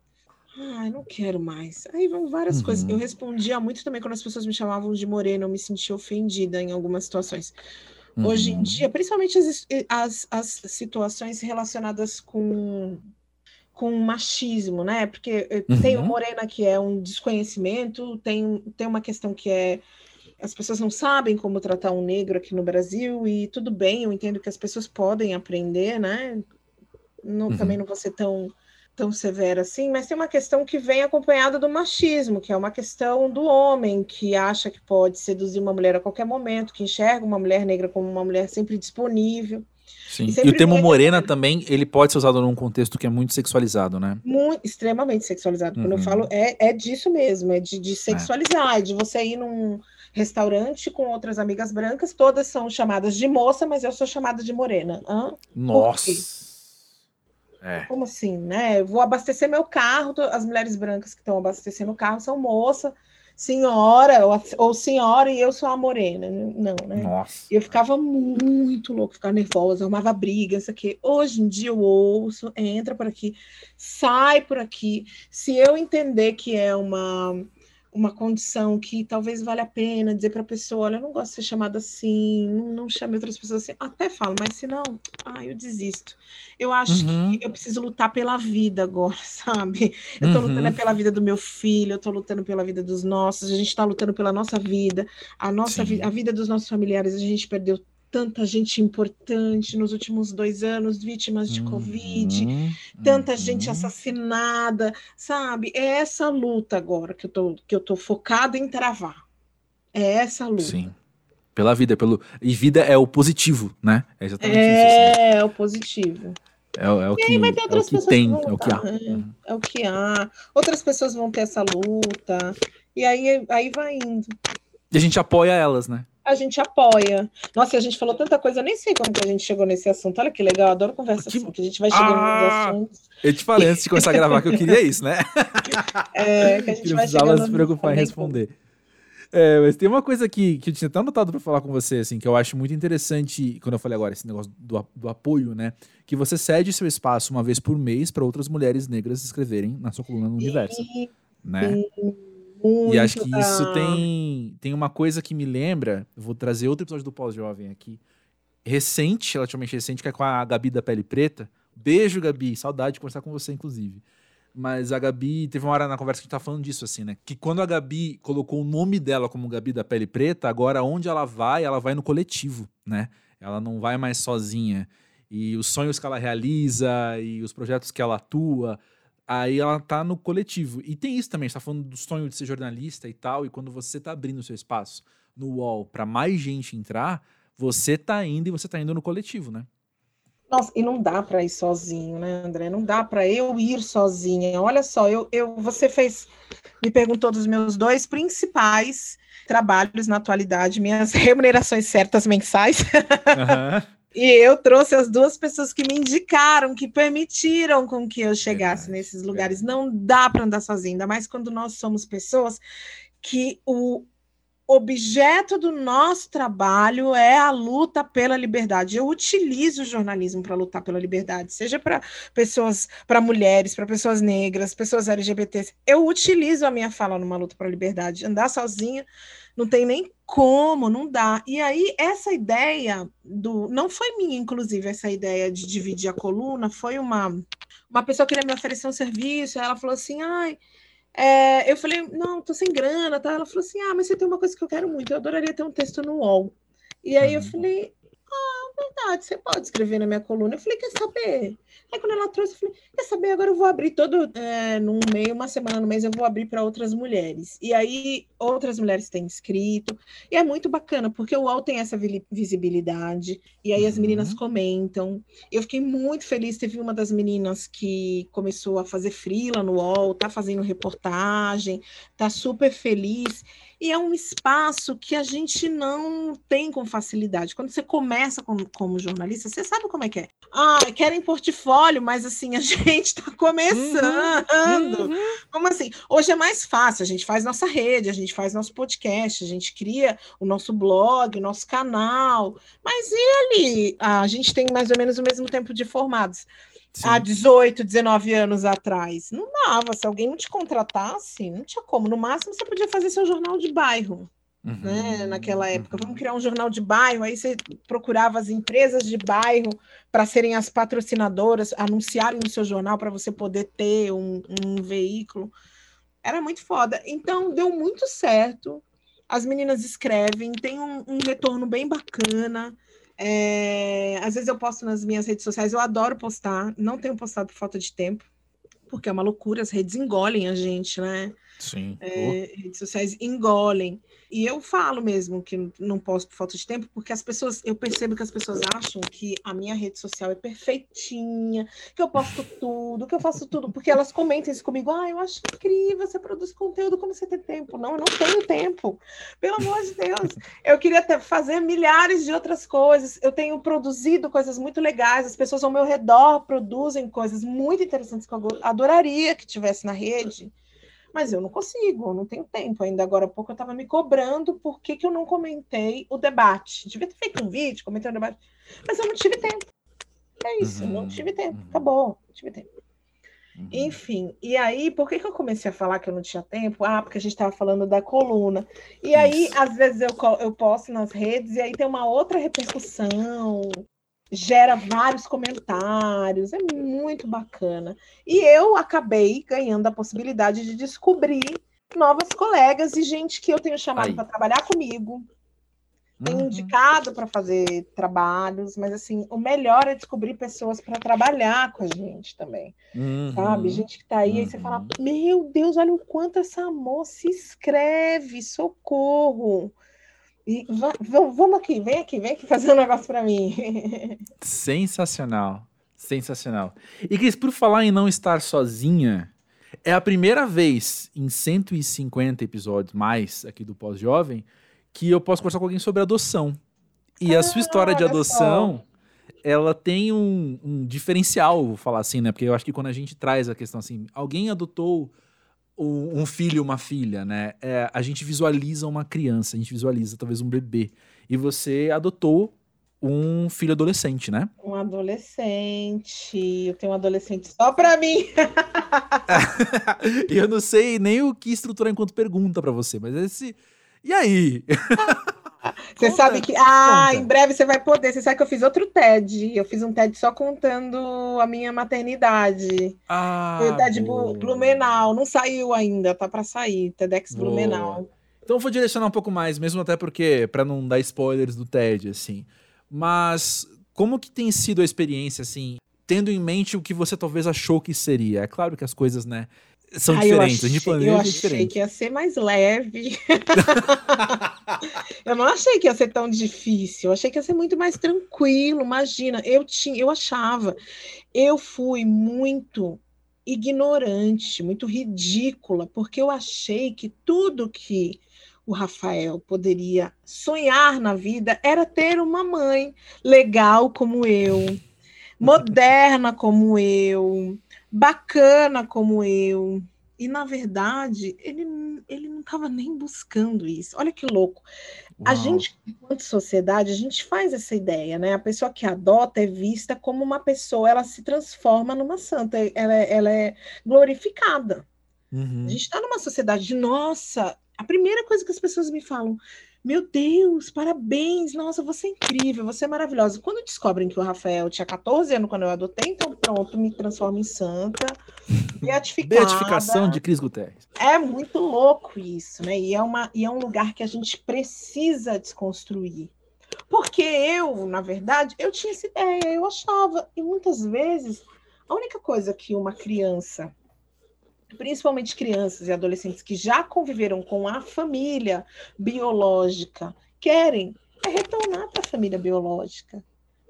Ai, não quero mais. Aí vão várias uhum. coisas. Eu respondia muito também quando as pessoas me chamavam de morena, eu me sentia ofendida em algumas situações. Uhum. Hoje em uhum. dia, principalmente as, as, as situações relacionadas com com machismo, né? Porque uhum. tem o morena que é um desconhecimento, tem, tem uma questão que é as pessoas não sabem como tratar um negro aqui no Brasil e tudo bem, eu entendo que as pessoas podem aprender, né? Não, Também uhum. não vou ser tão tão severa assim, mas tem uma questão que vem acompanhada do machismo, que é uma questão do homem que acha que pode seduzir uma mulher a qualquer momento, que enxerga uma mulher negra como uma mulher sempre disponível. Sim. E, e o termo morena também, ele pode ser usado num contexto que é muito sexualizado, né? Muito, extremamente sexualizado. Quando uhum. eu falo, é, é disso mesmo, é de, de sexualizar, é. de você ir num restaurante com outras amigas brancas, todas são chamadas de moça, mas eu sou chamada de morena. Hã? Nossa! É. Como assim, né? Eu vou abastecer meu carro, as mulheres brancas que estão abastecendo o carro são moça, senhora ou, ou, senhora e eu sou a morena. Não, né? Nossa. Eu ficava muito louco, ficava nervosa, arrumava briga, isso aqui. Hoje em dia eu ouço, entra por aqui, sai por aqui. Se eu entender que é uma uma condição que talvez valha a pena dizer para a pessoa, olha, eu não gosto de ser chamada assim, não, não chame outras pessoas assim, até falo, mas se não, ah, eu desisto. Eu acho uhum. que eu preciso lutar pela vida agora, <laughs> sabe? Eu estou uhum. lutando pela vida do meu filho, eu estou lutando pela vida dos nossos, a gente está lutando pela nossa vida, a nossa vi a vida dos nossos familiares, a gente perdeu tanta gente importante nos últimos dois anos, vítimas de uhum, Covid, tanta uhum. gente assassinada, sabe? É essa luta agora que eu tô, que eu tô focado em travar. É essa luta. Sim. Pela vida, pelo. E vida é o positivo, né? É exatamente é, isso. Assim. É o positivo. É, é, o que, é o que tem, é o que há. É, é o que há. Outras pessoas vão ter essa luta. E aí, aí vai indo. E a gente apoia elas, né? A gente apoia. Nossa, a gente falou tanta coisa, eu nem sei como que a gente chegou nesse assunto. Olha que legal, eu adoro conversa que... assim, que a gente vai chegando ah, nos assuntos. Eu te falei antes de começar a gravar que eu queria isso, né? <laughs> É, que a gente que vai chegando se preocupar em responder. É, mas tem uma coisa que, que eu tinha até anotado para falar com você, assim, que eu acho muito interessante, quando eu falei agora, esse negócio do, do apoio, né? Que você cede seu espaço uma vez por mês para outras mulheres negras escreverem na sua coluna no universo. Né? Muito e acho que isso tem, tem uma coisa que me lembra. vou trazer outro episódio do Pós-Jovem aqui. Recente, relativamente recente, que é com a Gabi da Pele Preta. Beijo, Gabi. Saudade de conversar com você, inclusive. Mas a Gabi, teve uma hora na conversa que a gente tá falando disso, assim, né? Que quando a Gabi colocou o nome dela como Gabi da Pele Preta, agora onde ela vai, ela vai no coletivo, né? Ela não vai mais sozinha. E os sonhos que ela realiza e os projetos que ela atua Aí ela tá no coletivo. E tem isso também, a gente tá falando do sonho de ser jornalista e tal, e quando você tá abrindo o seu espaço no UOL para mais gente entrar, você tá indo e você tá indo no coletivo, né? Nossa, e não dá para ir sozinho, né, André? Não dá para eu ir sozinha. Olha só, eu, eu, você fez, me perguntou dos meus dois principais trabalhos na atualidade, minhas <laughs> remunerações certas mensais. Uhum. E eu trouxe as duas pessoas que me indicaram, que permitiram com que eu chegasse verdade, nesses lugares. Verdade. Não dá para andar sozinho, ainda mais quando nós somos pessoas que o objeto do nosso trabalho é a luta pela liberdade. Eu utilizo o jornalismo para lutar pela liberdade, seja para pessoas, para mulheres, para pessoas negras, pessoas LGBTs. Eu utilizo a minha fala numa luta pela liberdade. Andar sozinha não tem nem como, não dá. E aí, essa ideia do. Não foi minha, inclusive, essa ideia de dividir a coluna, foi uma, uma pessoa que queria me oferecer um serviço, ela falou assim: ai. É, eu falei, não, tô sem grana, tá? Ela falou assim: ah, mas você tem uma coisa que eu quero muito, eu adoraria ter um texto no UOL. E aí eu uhum. falei, verdade, você pode escrever na minha coluna. Eu falei, quer saber? Aí quando ela trouxe, eu falei, quer saber? Agora eu vou abrir todo, é, num meio, uma semana no mês, eu vou abrir para outras mulheres. E aí outras mulheres têm escrito. E é muito bacana, porque o UOL tem essa visibilidade. E aí as meninas uhum. comentam. Eu fiquei muito feliz. Teve uma das meninas que começou a fazer frila no UOL, tá fazendo reportagem, tá super feliz. E é um espaço que a gente não tem com facilidade. Quando você começa como, como jornalista, você sabe como é que é. Ah, querem portfólio, mas assim, a <laughs> gente está começando. Uhum, uhum. Como assim? Hoje é mais fácil, a gente faz nossa rede, a gente faz nosso podcast, a gente cria o nosso blog, o nosso canal. Mas e ali? Ah, a gente tem mais ou menos o mesmo tempo de formados. Sim. há 18, 19 anos atrás. Não dava. Se alguém não te contratasse, não tinha como. No máximo, você podia fazer seu jornal de bairro. Uhum. Né, naquela época, vamos criar um jornal de bairro. Aí você procurava as empresas de bairro para serem as patrocinadoras, anunciarem no seu jornal para você poder ter um, um veículo. Era muito foda. Então, deu muito certo. As meninas escrevem, tem um, um retorno bem bacana. É, às vezes eu posto nas minhas redes sociais, eu adoro postar, não tenho postado por falta de tempo, porque é uma loucura, as redes engolem a gente, né? Sim. É, redes sociais engolem. E eu falo mesmo que não posso por falta de tempo, porque as pessoas, eu percebo que as pessoas acham que a minha rede social é perfeitinha, que eu posto tudo, que eu faço tudo, porque elas comentam isso comigo. Ah, eu acho incrível, você produz conteúdo, como você tem tempo? Não, eu não tenho tempo. Pelo amor de Deus. Eu queria ter, fazer milhares de outras coisas. Eu tenho produzido coisas muito legais, as pessoas ao meu redor produzem coisas muito interessantes que eu adoraria que tivesse na rede mas eu não consigo, eu não tenho tempo. Ainda agora há pouco eu estava me cobrando por que, que eu não comentei o debate. Devia ter feito um vídeo, comentei o debate, mas eu não tive tempo. É isso, uhum, não tive tempo, uhum. acabou, não tive tempo. Uhum. Enfim, e aí, por que, que eu comecei a falar que eu não tinha tempo? Ah, porque a gente estava falando da coluna. E aí, Isso. às vezes, eu, eu posto nas redes e aí tem uma outra repercussão, gera vários comentários, é muito bacana. E eu acabei ganhando a possibilidade de descobrir novas colegas e gente que eu tenho chamado para trabalhar comigo, tenho uhum. indicado para fazer trabalhos, mas assim, o melhor é descobrir pessoas para trabalhar com a gente também, uhum. sabe? Gente que está aí, uhum. aí você fala: uhum. Meu Deus, olha o quanto essa moça escreve, socorro. E vamos aqui, vem aqui, vem aqui fazer um negócio para mim. Sensacional, sensacional. E Cris, por falar em não estar sozinha, é a primeira vez em 150 episódios mais aqui do Pós-Jovem que eu posso conversar com alguém sobre adoção. E ah, a sua ah, história de adoção, ela tem um, um diferencial, vou falar assim, né? Porque eu acho que quando a gente traz a questão assim, alguém adotou um filho, uma filha, né? É, a gente visualiza uma criança, a gente visualiza talvez um bebê. E você adotou um filho adolescente, né? Um adolescente. Eu tenho um adolescente só para mim. <laughs> eu não sei nem o que estruturar enquanto pergunta para você, mas esse. E aí? <laughs> Você Conta, sabe que. Ah, conta. em breve você vai poder. Você sabe que eu fiz outro TED. Eu fiz um TED só contando a minha maternidade. Ah. Foi o TED boa. Blumenau. Não saiu ainda, tá para sair. TEDx boa. Blumenau. Então eu vou direcionar um pouco mais, mesmo até porque, para não dar spoilers do TED, assim. Mas como que tem sido a experiência, assim, tendo em mente o que você talvez achou que seria? É claro que as coisas, né? São diferentes. Achei, a gente planeja eu achei diferente. que ia ser mais leve. <laughs> eu não achei que ia ser tão difícil. Eu achei que ia ser muito mais tranquilo. Imagina, eu tinha, eu achava, eu fui muito ignorante, muito ridícula, porque eu achei que tudo que o Rafael poderia sonhar na vida era ter uma mãe legal como eu, moderna como eu, bacana como eu. E, na verdade, ele, ele não estava nem buscando isso. Olha que louco. Uau. A gente, enquanto sociedade, a gente faz essa ideia, né? A pessoa que adota é vista como uma pessoa, ela se transforma numa santa, ela, é, ela é glorificada. Uhum. A gente está numa sociedade de, nossa, a primeira coisa que as pessoas me falam, meu Deus, parabéns, nossa, você é incrível, você é maravilhosa. Quando descobrem que o Rafael tinha 14 anos quando eu adotei, então pronto, me transformo em santa, beatificada. Beatificação de Cris Guterres. É muito louco isso, né? E é, uma, e é um lugar que a gente precisa desconstruir. Porque eu, na verdade, eu tinha essa ideia, eu achava, e muitas vezes, a única coisa que uma criança principalmente crianças e adolescentes que já conviveram com a família biológica, querem é retornar para a família biológica.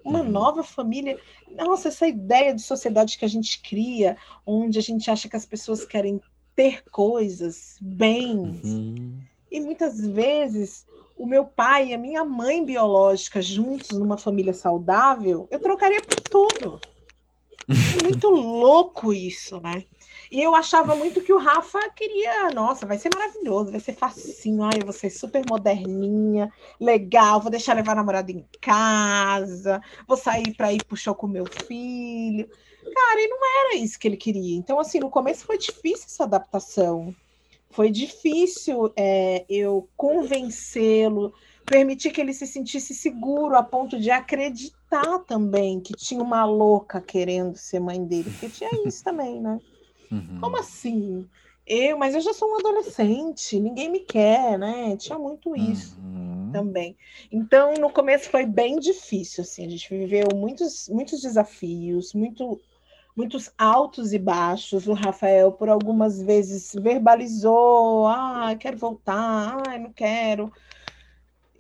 Uma uhum. nova família. Nossa, essa ideia de sociedade que a gente cria, onde a gente acha que as pessoas querem ter coisas, bens. Uhum. E muitas vezes o meu pai e a minha mãe biológica juntos numa família saudável, eu trocaria por tudo. É muito <laughs> louco isso, né? E eu achava muito que o Rafa queria, nossa, vai ser maravilhoso, vai ser facinho, ai, eu vou ser super moderninha, legal, vou deixar levar a namorada em casa, vou sair para ir pro show com meu filho. Cara, e não era isso que ele queria. Então, assim, no começo foi difícil essa adaptação. Foi difícil é, eu convencê-lo, permitir que ele se sentisse seguro a ponto de acreditar também que tinha uma louca querendo ser mãe dele, porque tinha isso também, né? Uhum. Como assim? Eu, mas eu já sou um adolescente, ninguém me quer, né? Tinha muito isso uhum. também. Então, no começo foi bem difícil, assim, a gente viveu muitos, muitos desafios, muito, muitos altos e baixos. O Rafael, por algumas vezes, verbalizou: ah, quero voltar, ah, não quero.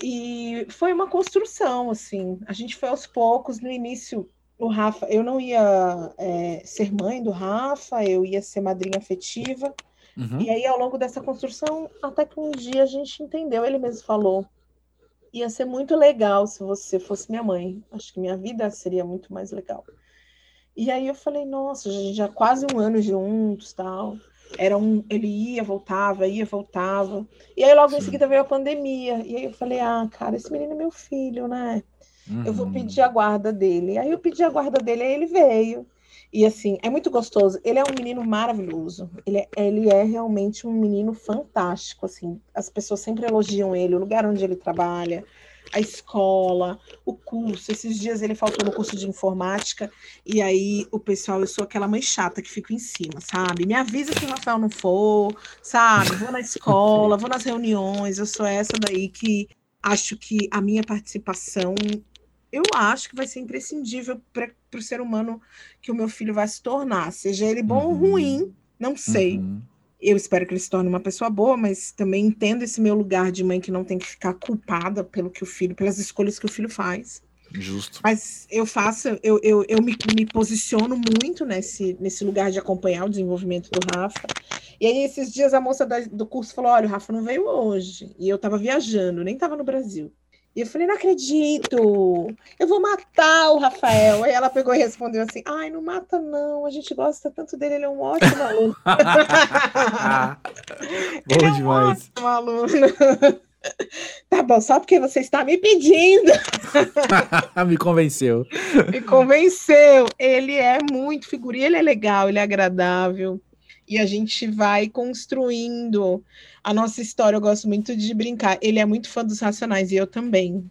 E foi uma construção, assim. A gente foi aos poucos. No início, o Rafa, eu não ia é, ser mãe do Rafa, eu ia ser madrinha afetiva. Uhum. E aí, ao longo dessa construção, até que um dia a gente entendeu, ele mesmo falou: ia ser muito legal se você fosse minha mãe. Acho que minha vida seria muito mais legal. E aí eu falei, nossa, já quase um ano juntos, tal. Era um, ele ia, voltava, ia, voltava. E aí logo Sim. em seguida veio a pandemia. E aí eu falei, ah, cara, esse menino é meu filho, né? Uhum. Eu vou uhum. pedir a guarda dele. Aí eu pedi a guarda dele, aí ele veio. E assim, é muito gostoso. Ele é um menino maravilhoso. Ele é, ele é realmente um menino fantástico. Assim, as pessoas sempre elogiam ele, o lugar onde ele trabalha, a escola, o curso. Esses dias ele faltou no curso de informática, e aí o pessoal, eu sou aquela mãe chata que fico em cima, sabe? Me avisa se o Rafael não for, sabe? Vou na <laughs> escola, vou nas reuniões, eu sou essa daí que acho que a minha participação eu acho que vai ser imprescindível para o ser humano que o meu filho vai se tornar, seja ele bom uhum. ou ruim, não sei. Uhum. Eu espero que ele se torne uma pessoa boa, mas também entendo esse meu lugar de mãe que não tem que ficar culpada pelo que o filho, pelas escolhas que o filho faz. Justo. Mas eu faço, eu, eu, eu me, me posiciono muito nesse, nesse lugar de acompanhar o desenvolvimento do Rafa. E aí, esses dias, a moça da, do curso falou: olha, o Rafa não veio hoje. E eu estava viajando, nem estava no Brasil. E eu falei, não acredito, eu vou matar o Rafael. Aí ela pegou e respondeu assim: ai, não mata, não, a gente gosta tanto dele, ele é um ótimo aluno. <laughs> Bom ele demais. É um ótimo aluno. Tá bom, só porque você está me pedindo. <laughs> me convenceu. Me convenceu. Ele é muito figurinha, ele é legal, ele é agradável e a gente vai construindo a nossa história. Eu gosto muito de brincar. Ele é muito fã dos Racionais e eu também.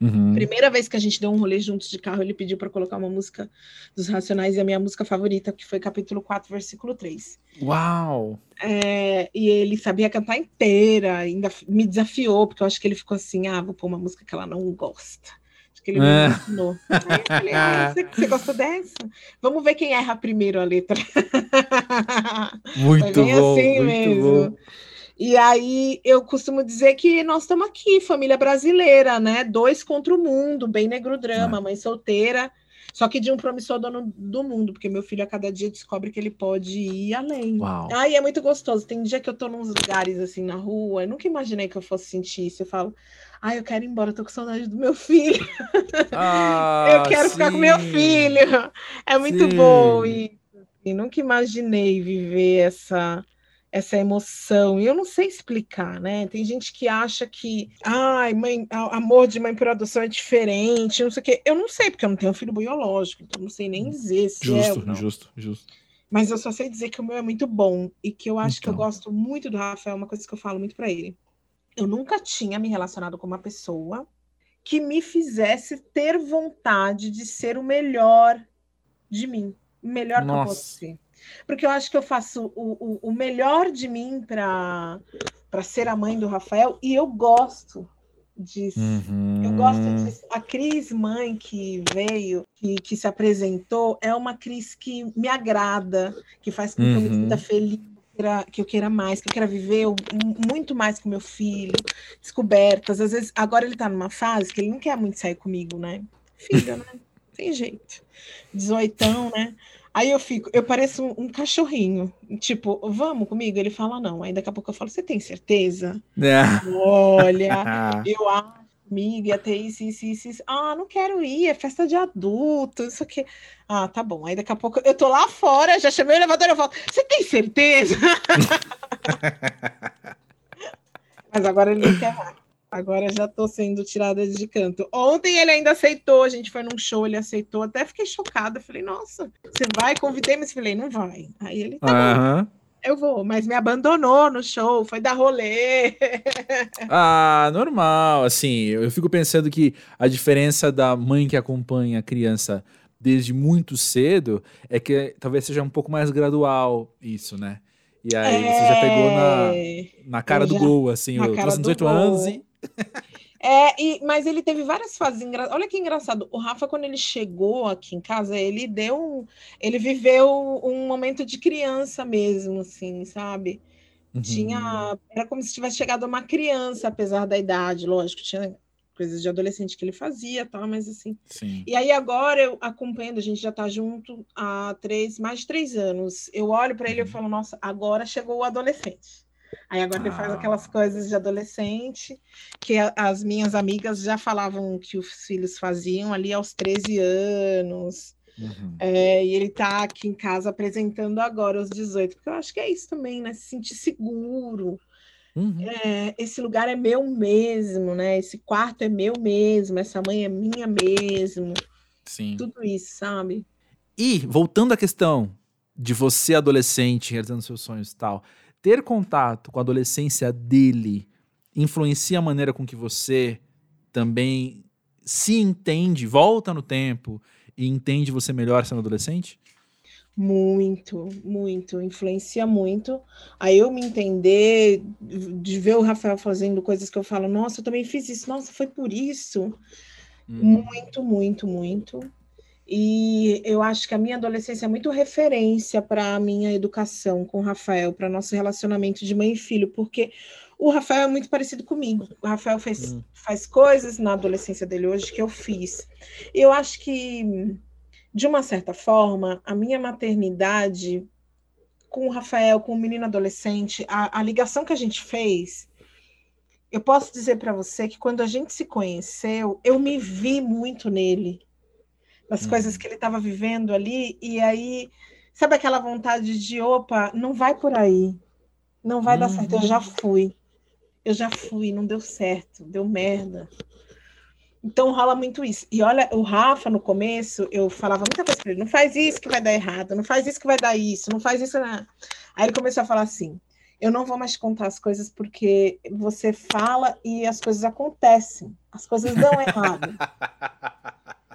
Uhum. Primeira vez que a gente deu um rolê juntos de carro, ele pediu para colocar uma música dos Racionais e a minha música favorita, que foi capítulo 4, versículo 3. Uau! É, e ele sabia cantar inteira, ainda me desafiou, porque eu acho que ele ficou assim: ah, vou pôr uma música que ela não gosta que ele me é. ensinou. Aí eu falei, ah, <laughs> você, você gosta dessa? Vamos ver quem erra primeiro a letra. <laughs> Muito bom, assim muito mesmo. Bom. E aí eu costumo dizer que nós estamos aqui, família brasileira, né? Dois contra o mundo, bem negro drama, é. mãe solteira, só que de um promissor dono do mundo, porque meu filho a cada dia descobre que ele pode ir além. Uau. Ai, é muito gostoso. Tem dia que eu tô nos lugares assim na rua, eu nunca imaginei que eu fosse sentir isso. Eu falo, Ai, eu quero ir embora, eu tô com saudade do meu <laughs> filho. Ah, eu quero sim. ficar com meu filho. É muito sim. bom. E, e nunca imaginei viver essa essa emoção. E eu não sei explicar, né? Tem gente que acha que, ai, mãe, amor de mãe por adoção é diferente, não sei o quê. Eu não sei, porque eu não tenho filho biológico, então não sei nem dizer se justo, é não. Justo, justo. Mas eu só sei dizer que o meu é muito bom e que eu acho então. que eu então. gosto muito do Rafael, uma coisa que eu falo muito para ele eu nunca tinha me relacionado com uma pessoa que me fizesse ter vontade de ser o melhor de mim, o melhor Nossa. que eu posso ser. Porque eu acho que eu faço o, o, o melhor de mim para ser a mãe do Rafael e eu gosto disso. Uhum. Eu gosto disso. A Cris, mãe que veio, que, que se apresentou, é uma Cris que me agrada, que faz com que uhum. eu me sinta uhum. feliz queira, que eu queira mais, que eu queira viver muito mais com meu filho, descobertas. Às vezes, agora ele tá numa fase que ele não quer muito sair comigo, né? Filho, né? <laughs> Tem jeito. Dezoitão, né? Aí eu fico, eu pareço um, um, cachorrinho, tipo, vamos comigo? Ele fala não. Aí daqui a pouco eu falo, você tem certeza? É. Olha, <laughs> eu acho amiga, ia ter isso, isso, isso, isso. Ah, não quero ir, é festa de adulto, isso aqui. Ah, tá bom. Aí daqui a pouco eu tô lá fora, já chamei o elevador, eu falo, você tem certeza? <laughs> Mas agora ele não quer mais. Agora já tô sendo tirada de canto. Ontem ele ainda aceitou, a gente foi num show, ele aceitou, até fiquei chocada. Falei, nossa, você vai? Convidei, mas falei, não vai. Aí ele tá uhum. bom eu vou, mas me abandonou no show, foi dar rolê. <laughs> ah, normal. Assim, eu fico pensando que a diferença da mãe que acompanha a criança desde muito cedo é que talvez seja um pouco mais gradual isso, né? E aí é... você já pegou na, na cara do gol, assim, eu tô com 18 anos e. <laughs> É, e, mas ele teve várias fases engraçadas. Olha que engraçado. O Rafa, quando ele chegou aqui em casa, ele deu um, ele viveu um momento de criança mesmo, assim, sabe? Uhum. Tinha. Era como se tivesse chegado uma criança, apesar da idade, lógico, tinha coisas de adolescente que ele fazia, tal, mas assim. Sim. E aí agora eu acompanhando, a gente já está junto há três, mais de três anos. Eu olho para ele e uhum. falo, nossa, agora chegou o adolescente. Aí agora ah. ele faz aquelas coisas de adolescente que a, as minhas amigas já falavam que os filhos faziam ali aos 13 anos. Uhum. É, e ele está aqui em casa apresentando agora aos 18, porque eu acho que é isso também, né? Se sentir seguro. Uhum. É, esse lugar é meu mesmo, né? Esse quarto é meu mesmo, essa mãe é minha mesmo. Sim. Tudo isso, sabe? E, voltando à questão de você, adolescente, realizando seus sonhos e tal, ter contato com a adolescência dele influencia a maneira com que você também se entende, volta no tempo e entende você melhor sendo adolescente? Muito, muito, influencia muito. Aí eu me entender, de ver o Rafael fazendo coisas que eu falo, nossa, eu também fiz isso, nossa, foi por isso. Hum. Muito, muito, muito. E eu acho que a minha adolescência é muito referência para a minha educação com o Rafael, para nosso relacionamento de mãe e filho, porque o Rafael é muito parecido comigo. O Rafael fez, hum. faz coisas na adolescência dele hoje que eu fiz. E eu acho que, de uma certa forma, a minha maternidade com o Rafael, com o menino adolescente, a, a ligação que a gente fez, eu posso dizer para você que quando a gente se conheceu, eu me vi muito nele das coisas uhum. que ele estava vivendo ali, e aí, sabe aquela vontade de, opa, não vai por aí, não vai uhum. dar certo, eu já uhum. fui, eu já fui, não deu certo, deu merda. Então rola muito isso. E olha, o Rafa, no começo, eu falava muita coisa para ele: não faz isso que vai dar errado, não faz isso que vai dar isso, não faz isso. Não. Aí ele começou a falar assim: eu não vou mais contar as coisas porque você fala e as coisas acontecem, as coisas dão errado. <laughs>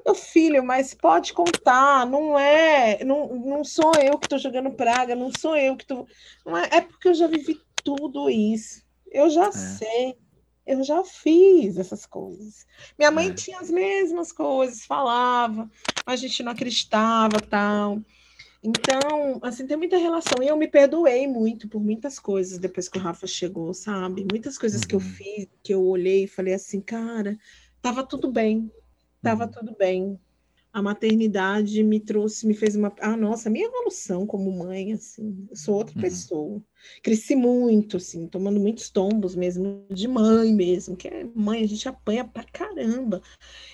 Meu filho, mas pode contar, não é, não, não sou eu que estou jogando praga, não sou eu que estou. Tô... É, é porque eu já vivi tudo isso. Eu já é. sei, eu já fiz essas coisas. Minha mãe é. tinha as mesmas coisas, falava, a gente não acreditava, tal. Então, assim, tem muita relação. E eu me perdoei muito por muitas coisas depois que o Rafa chegou, sabe? Muitas coisas que eu uhum. fiz, que eu olhei e falei assim, cara, tava tudo bem, estava uhum. tudo bem. A maternidade me trouxe, me fez uma. Ah, nossa, minha evolução como mãe, assim, eu sou outra uhum. pessoa. Cresci muito, assim, tomando muitos tombos mesmo, de mãe mesmo, que é mãe, a gente apanha pra caramba,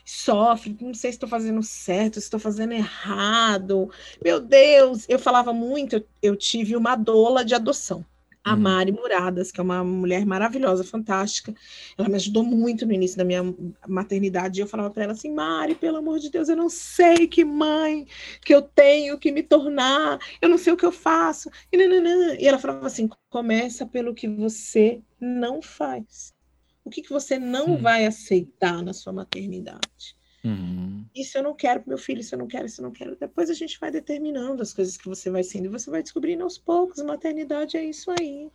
sofre, não sei se estou fazendo certo, se estou fazendo errado. Meu Deus, eu falava muito, eu, eu tive uma doula de adoção a uhum. Mari Muradas, que é uma mulher maravilhosa, fantástica. Ela me ajudou muito no início da minha maternidade. E eu falava para ela assim: Mari, pelo amor de Deus, eu não sei que mãe que eu tenho que me tornar, eu não sei o que eu faço. E, nananã. e ela falava assim: começa pelo que você não faz. O que, que você não hum. vai aceitar na sua maternidade? Uhum. Isso eu não quero para meu filho, isso eu não quero, isso eu não quero. Depois a gente vai determinando as coisas que você vai sendo e você vai descobrindo aos poucos. Maternidade é isso aí.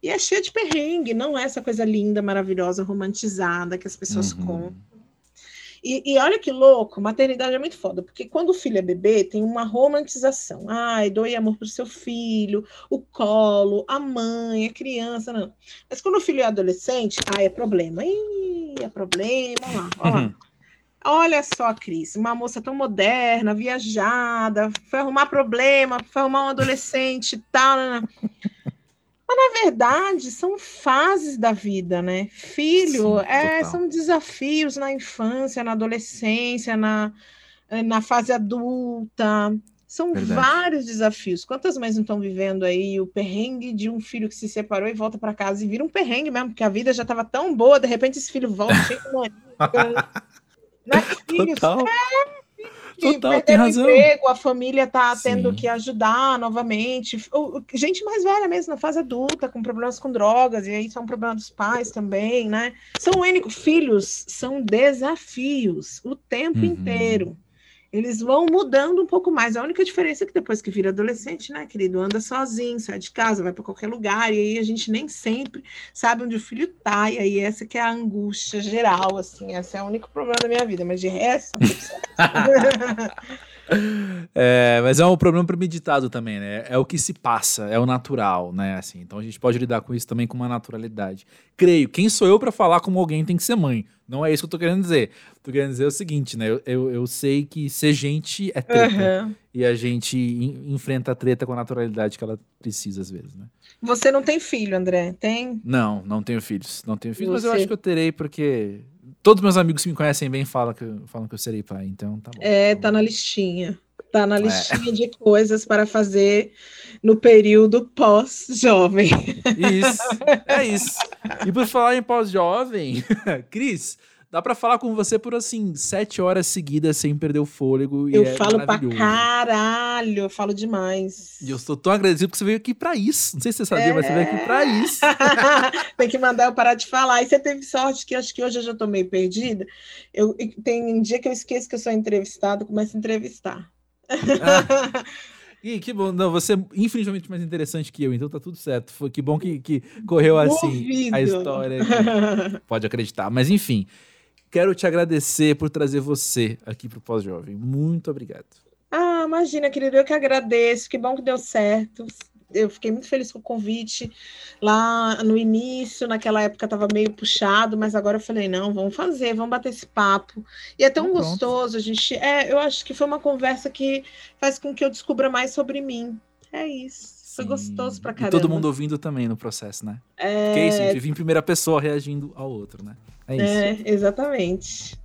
E é cheio de perrengue, não é essa coisa linda, maravilhosa, romantizada que as pessoas uhum. contam. E, e, olha que louco, maternidade é muito foda, porque quando o filho é bebê, tem uma romantização. Ai, doe amor pro seu filho, o colo, a mãe, a criança, não. Mas quando o filho é adolescente, ai, é problema. Ih, é problema, olha lá, olha lá. Uhum. Olha só, Cris, uma moça tão moderna, viajada, foi arrumar problema, foi arrumar um adolescente e tal. Né? né. Mas, na verdade, são fases da vida, né? Filho, Sim, é, são desafios na infância, na adolescência, na, na fase adulta. São verdade. vários desafios. Quantas mães não estão vivendo aí o perrengue de um filho que se separou e volta para casa e vira um perrengue mesmo, porque a vida já estava tão boa, de repente esse filho volta cheio de Né? Total. É, Total, tem razão. emprego, a família está tendo que ajudar novamente. Gente mais velha mesmo, na fase adulta, com problemas com drogas, e aí são problemas dos pais também, né? São únicos filhos, são desafios o tempo uhum. inteiro. Eles vão mudando um pouco mais. A única diferença é que depois que vira adolescente, né, querido, anda sozinho, sai de casa, vai para qualquer lugar, e aí a gente nem sempre sabe onde o filho tá, e aí essa que é a angústia geral, assim, esse é o único problema da minha vida, mas de resto... <laughs> <laughs> É, mas é um problema premeditado também, né? É o que se passa, é o natural, né? Assim, então a gente pode lidar com isso também com uma naturalidade. Creio, quem sou eu para falar como alguém tem que ser mãe? Não é isso que eu tô querendo dizer. Tô querendo dizer o seguinte, né? Eu, eu, eu sei que ser gente é treta. Uhum. E a gente in, enfrenta a treta com a naturalidade que ela precisa, às vezes, né? Você não tem filho, André? Tem? Não, não tenho filhos. Não tenho filhos, Você... mas eu acho que eu terei porque todos meus amigos que me conhecem bem falam que, falam que eu serei pai, então tá bom. É, tá na listinha. Tá na é. listinha é. de coisas para fazer no período pós-jovem. Isso, é isso. E por falar em pós-jovem, <laughs> Cris, Dá para falar com você por assim, sete horas seguidas sem perder o fôlego. eu é falo pra caralho, eu falo demais. E eu estou tão agradecido porque você veio aqui para isso. Não sei se você sabia, é... mas você veio aqui para isso. <laughs> tem que mandar eu parar de falar. E você teve sorte que acho que hoje eu já tô meio perdida. Eu, tem um dia que eu esqueço que eu sou entrevistado, começo a entrevistar. Ah. E que bom, não, você é infinitamente mais interessante que eu, então tá tudo certo. Foi que bom que, que correu assim a história. <laughs> Pode acreditar. Mas enfim, Quero te agradecer por trazer você aqui para o Pós-Jovem. Muito obrigado. Ah, imagina, querido, eu que agradeço. Que bom que deu certo. Eu fiquei muito feliz com o convite. Lá no início, naquela época, estava meio puxado, mas agora eu falei: não, vamos fazer, vamos bater esse papo. E é tão gostoso, a gente. É, eu acho que foi uma conversa que faz com que eu descubra mais sobre mim. É isso. Foi gostoso pra caramba. E todo mundo ouvindo também no processo, né? É... Porque é isso, a gente vive em primeira pessoa reagindo ao outro, né? É isso. É, exatamente.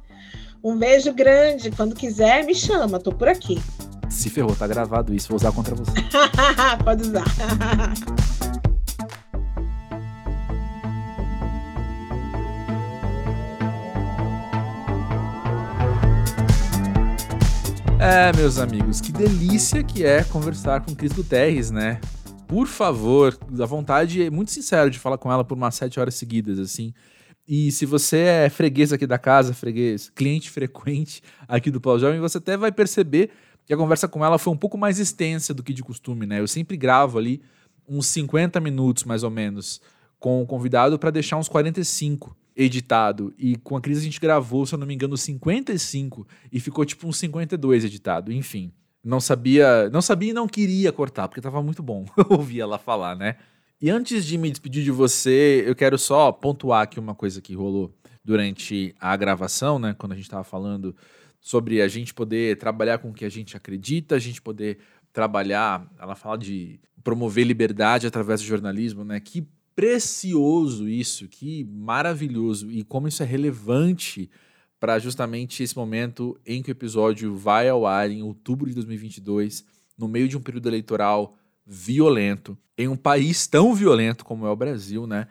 Um beijo grande. Quando quiser, me chama. Tô por aqui. Se ferrou, tá gravado isso. Vou usar contra você. <laughs> Pode usar. <laughs> É, meus amigos, que delícia que é conversar com Cris Guterres, né? Por favor, a vontade é muito sincero de falar com ela por umas sete horas seguidas, assim. E se você é freguês aqui da casa, freguês, cliente frequente aqui do Pau Jovem, você até vai perceber que a conversa com ela foi um pouco mais extensa do que de costume, né? Eu sempre gravo ali uns 50 minutos, mais ou menos, com o convidado para deixar uns 45 editado. E com a Cris a gente gravou, se eu não me engano, 55 e ficou tipo uns 52 editado. Enfim, não sabia, não sabia e não queria cortar, porque tava muito bom <laughs> ouvir ela falar, né? E antes de me despedir de você, eu quero só pontuar aqui uma coisa que rolou durante a gravação, né? Quando a gente estava falando sobre a gente poder trabalhar com o que a gente acredita, a gente poder trabalhar, ela fala de promover liberdade através do jornalismo, né? Que precioso isso, que maravilhoso e como isso é relevante para justamente esse momento em que o episódio vai ao ar em outubro de 2022, no meio de um período eleitoral violento, em um país tão violento como é o Brasil, né?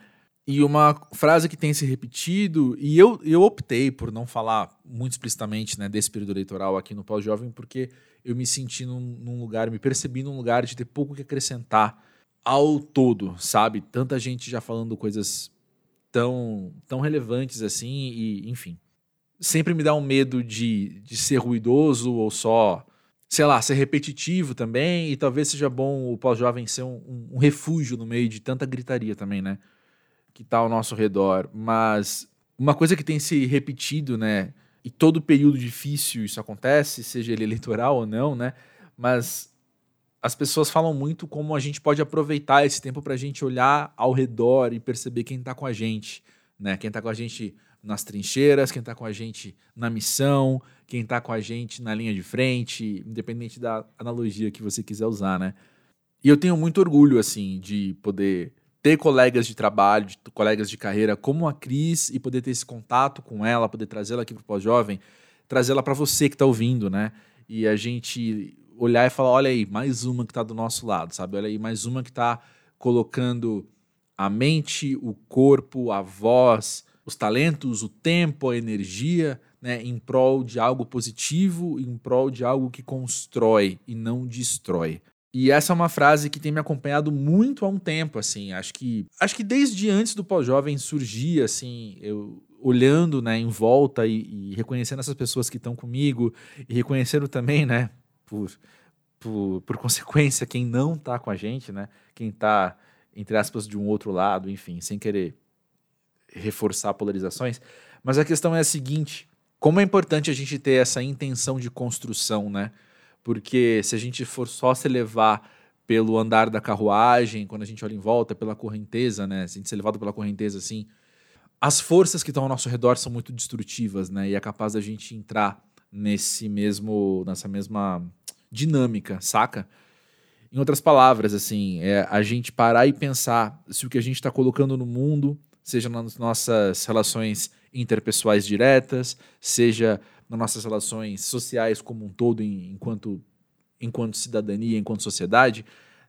E uma frase que tem se repetido, e eu, eu optei por não falar muito explicitamente né, desse período eleitoral aqui no Pós-Jovem, porque eu me senti num, num, lugar, me percebi num lugar de ter pouco que acrescentar ao todo, sabe? Tanta gente já falando coisas tão, tão relevantes assim, e enfim. Sempre me dá um medo de, de ser ruidoso ou só sei lá, ser repetitivo também, e talvez seja bom o pós-jovem ser um, um, um, refúgio no meio de tanta gritaria também, né? Que tá ao nosso redor. Mas uma coisa que tem se repetido, né? E todo período difícil isso acontece, seja ele eleitoral ou não, né? Mas as pessoas falam muito como a gente pode aproveitar esse tempo para a gente olhar ao redor e perceber quem está com a gente, né? Quem está com a gente nas trincheiras, quem está com a gente na missão, quem está com a gente na linha de frente, independente da analogia que você quiser usar, né? E eu tenho muito orgulho, assim, de poder ter colegas de trabalho, de colegas de carreira como a Cris e poder ter esse contato com ela, poder trazê-la aqui para o Pós-Jovem, trazê-la para você que está ouvindo, né? E a gente olhar e falar, olha aí, mais uma que está do nosso lado, sabe? Olha aí, mais uma que está colocando a mente, o corpo, a voz, os talentos, o tempo, a energia, né, em prol de algo positivo, em prol de algo que constrói e não destrói. E essa é uma frase que tem me acompanhado muito há um tempo, assim. Acho que acho que desde antes do pós-jovem surgir, assim, eu olhando né, em volta e, e reconhecendo essas pessoas que estão comigo e reconhecendo também, né, por, por, por consequência, quem não está com a gente, né, quem está, entre aspas, de um outro lado, enfim, sem querer reforçar polarizações. Mas a questão é a seguinte: como é importante a gente ter essa intenção de construção, né? Porque se a gente for só se levar pelo andar da carruagem, quando a gente olha em volta, pela correnteza, né? Se a gente ser levado pela correnteza assim, as forças que estão ao nosso redor são muito destrutivas, né? E é capaz da gente entrar nesse mesmo, nessa mesma dinâmica, saca? Em outras palavras, assim, é a gente parar e pensar se o que a gente está colocando no mundo, seja nas nossas relações interpessoais diretas, seja nas nossas relações sociais como um todo, enquanto, enquanto cidadania, enquanto sociedade,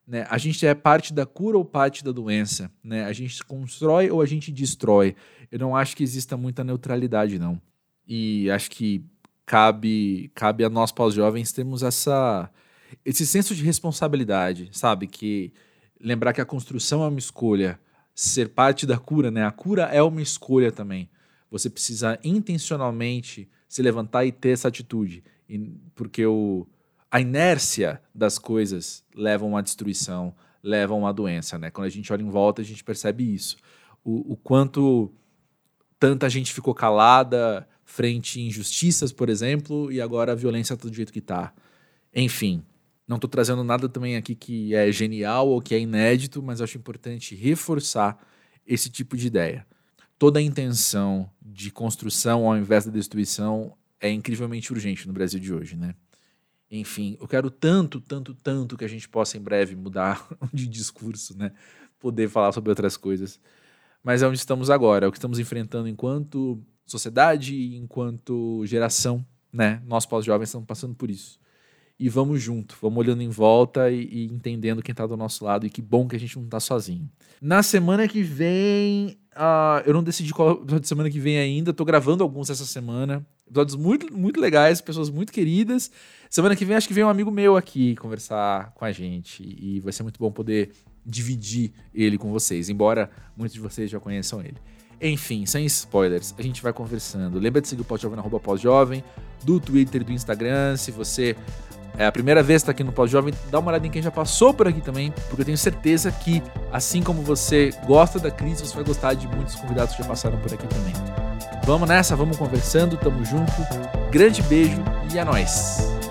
né? A gente é parte da cura ou parte da doença? Né? A gente constrói ou a gente destrói? Eu não acho que exista muita neutralidade, não. E acho que cabe, cabe a nós pós-jovens termos essa, esse senso de responsabilidade, sabe? Que lembrar que a construção é uma escolha, ser parte da cura, né? A cura é uma escolha também. Você precisa intencionalmente se levantar e ter essa atitude, porque o a inércia das coisas leva a uma destruição, leva a uma doença, né? Quando a gente olha em volta, a gente percebe isso. O, o quanto tanta gente ficou calada frente a injustiças, por exemplo, e agora a violência está do jeito que está. Enfim, não estou trazendo nada também aqui que é genial ou que é inédito, mas acho importante reforçar esse tipo de ideia. Toda a intenção de construção ao invés da destruição é incrivelmente urgente no Brasil de hoje, né? Enfim, eu quero tanto, tanto, tanto que a gente possa em breve mudar <laughs> de discurso, né? Poder falar sobre outras coisas. Mas é onde estamos agora, é o que estamos enfrentando enquanto sociedade, enquanto geração, né? Nós pós-jovens estamos passando por isso. E vamos junto, vamos olhando em volta e, e entendendo quem está do nosso lado. E que bom que a gente não está sozinho. Na semana que vem, Uh, eu não decidi qual episódio de semana que vem ainda. Tô gravando alguns essa semana. Episódios muito, muito legais, pessoas muito queridas. Semana que vem acho que vem um amigo meu aqui conversar com a gente. E vai ser muito bom poder dividir ele com vocês, embora muitos de vocês já conheçam ele. Enfim, sem spoilers, a gente vai conversando. Lembra de seguir o Pós-Jovem na Pós-Jovem, do Twitter e do Instagram. Se você é a primeira vez que está aqui no Pós-Jovem, dá uma olhada em quem já passou por aqui também, porque eu tenho certeza que, assim como você gosta da crise, você vai gostar de muitos convidados que já passaram por aqui também. Vamos nessa, vamos conversando, tamo junto. Grande beijo e é nóis!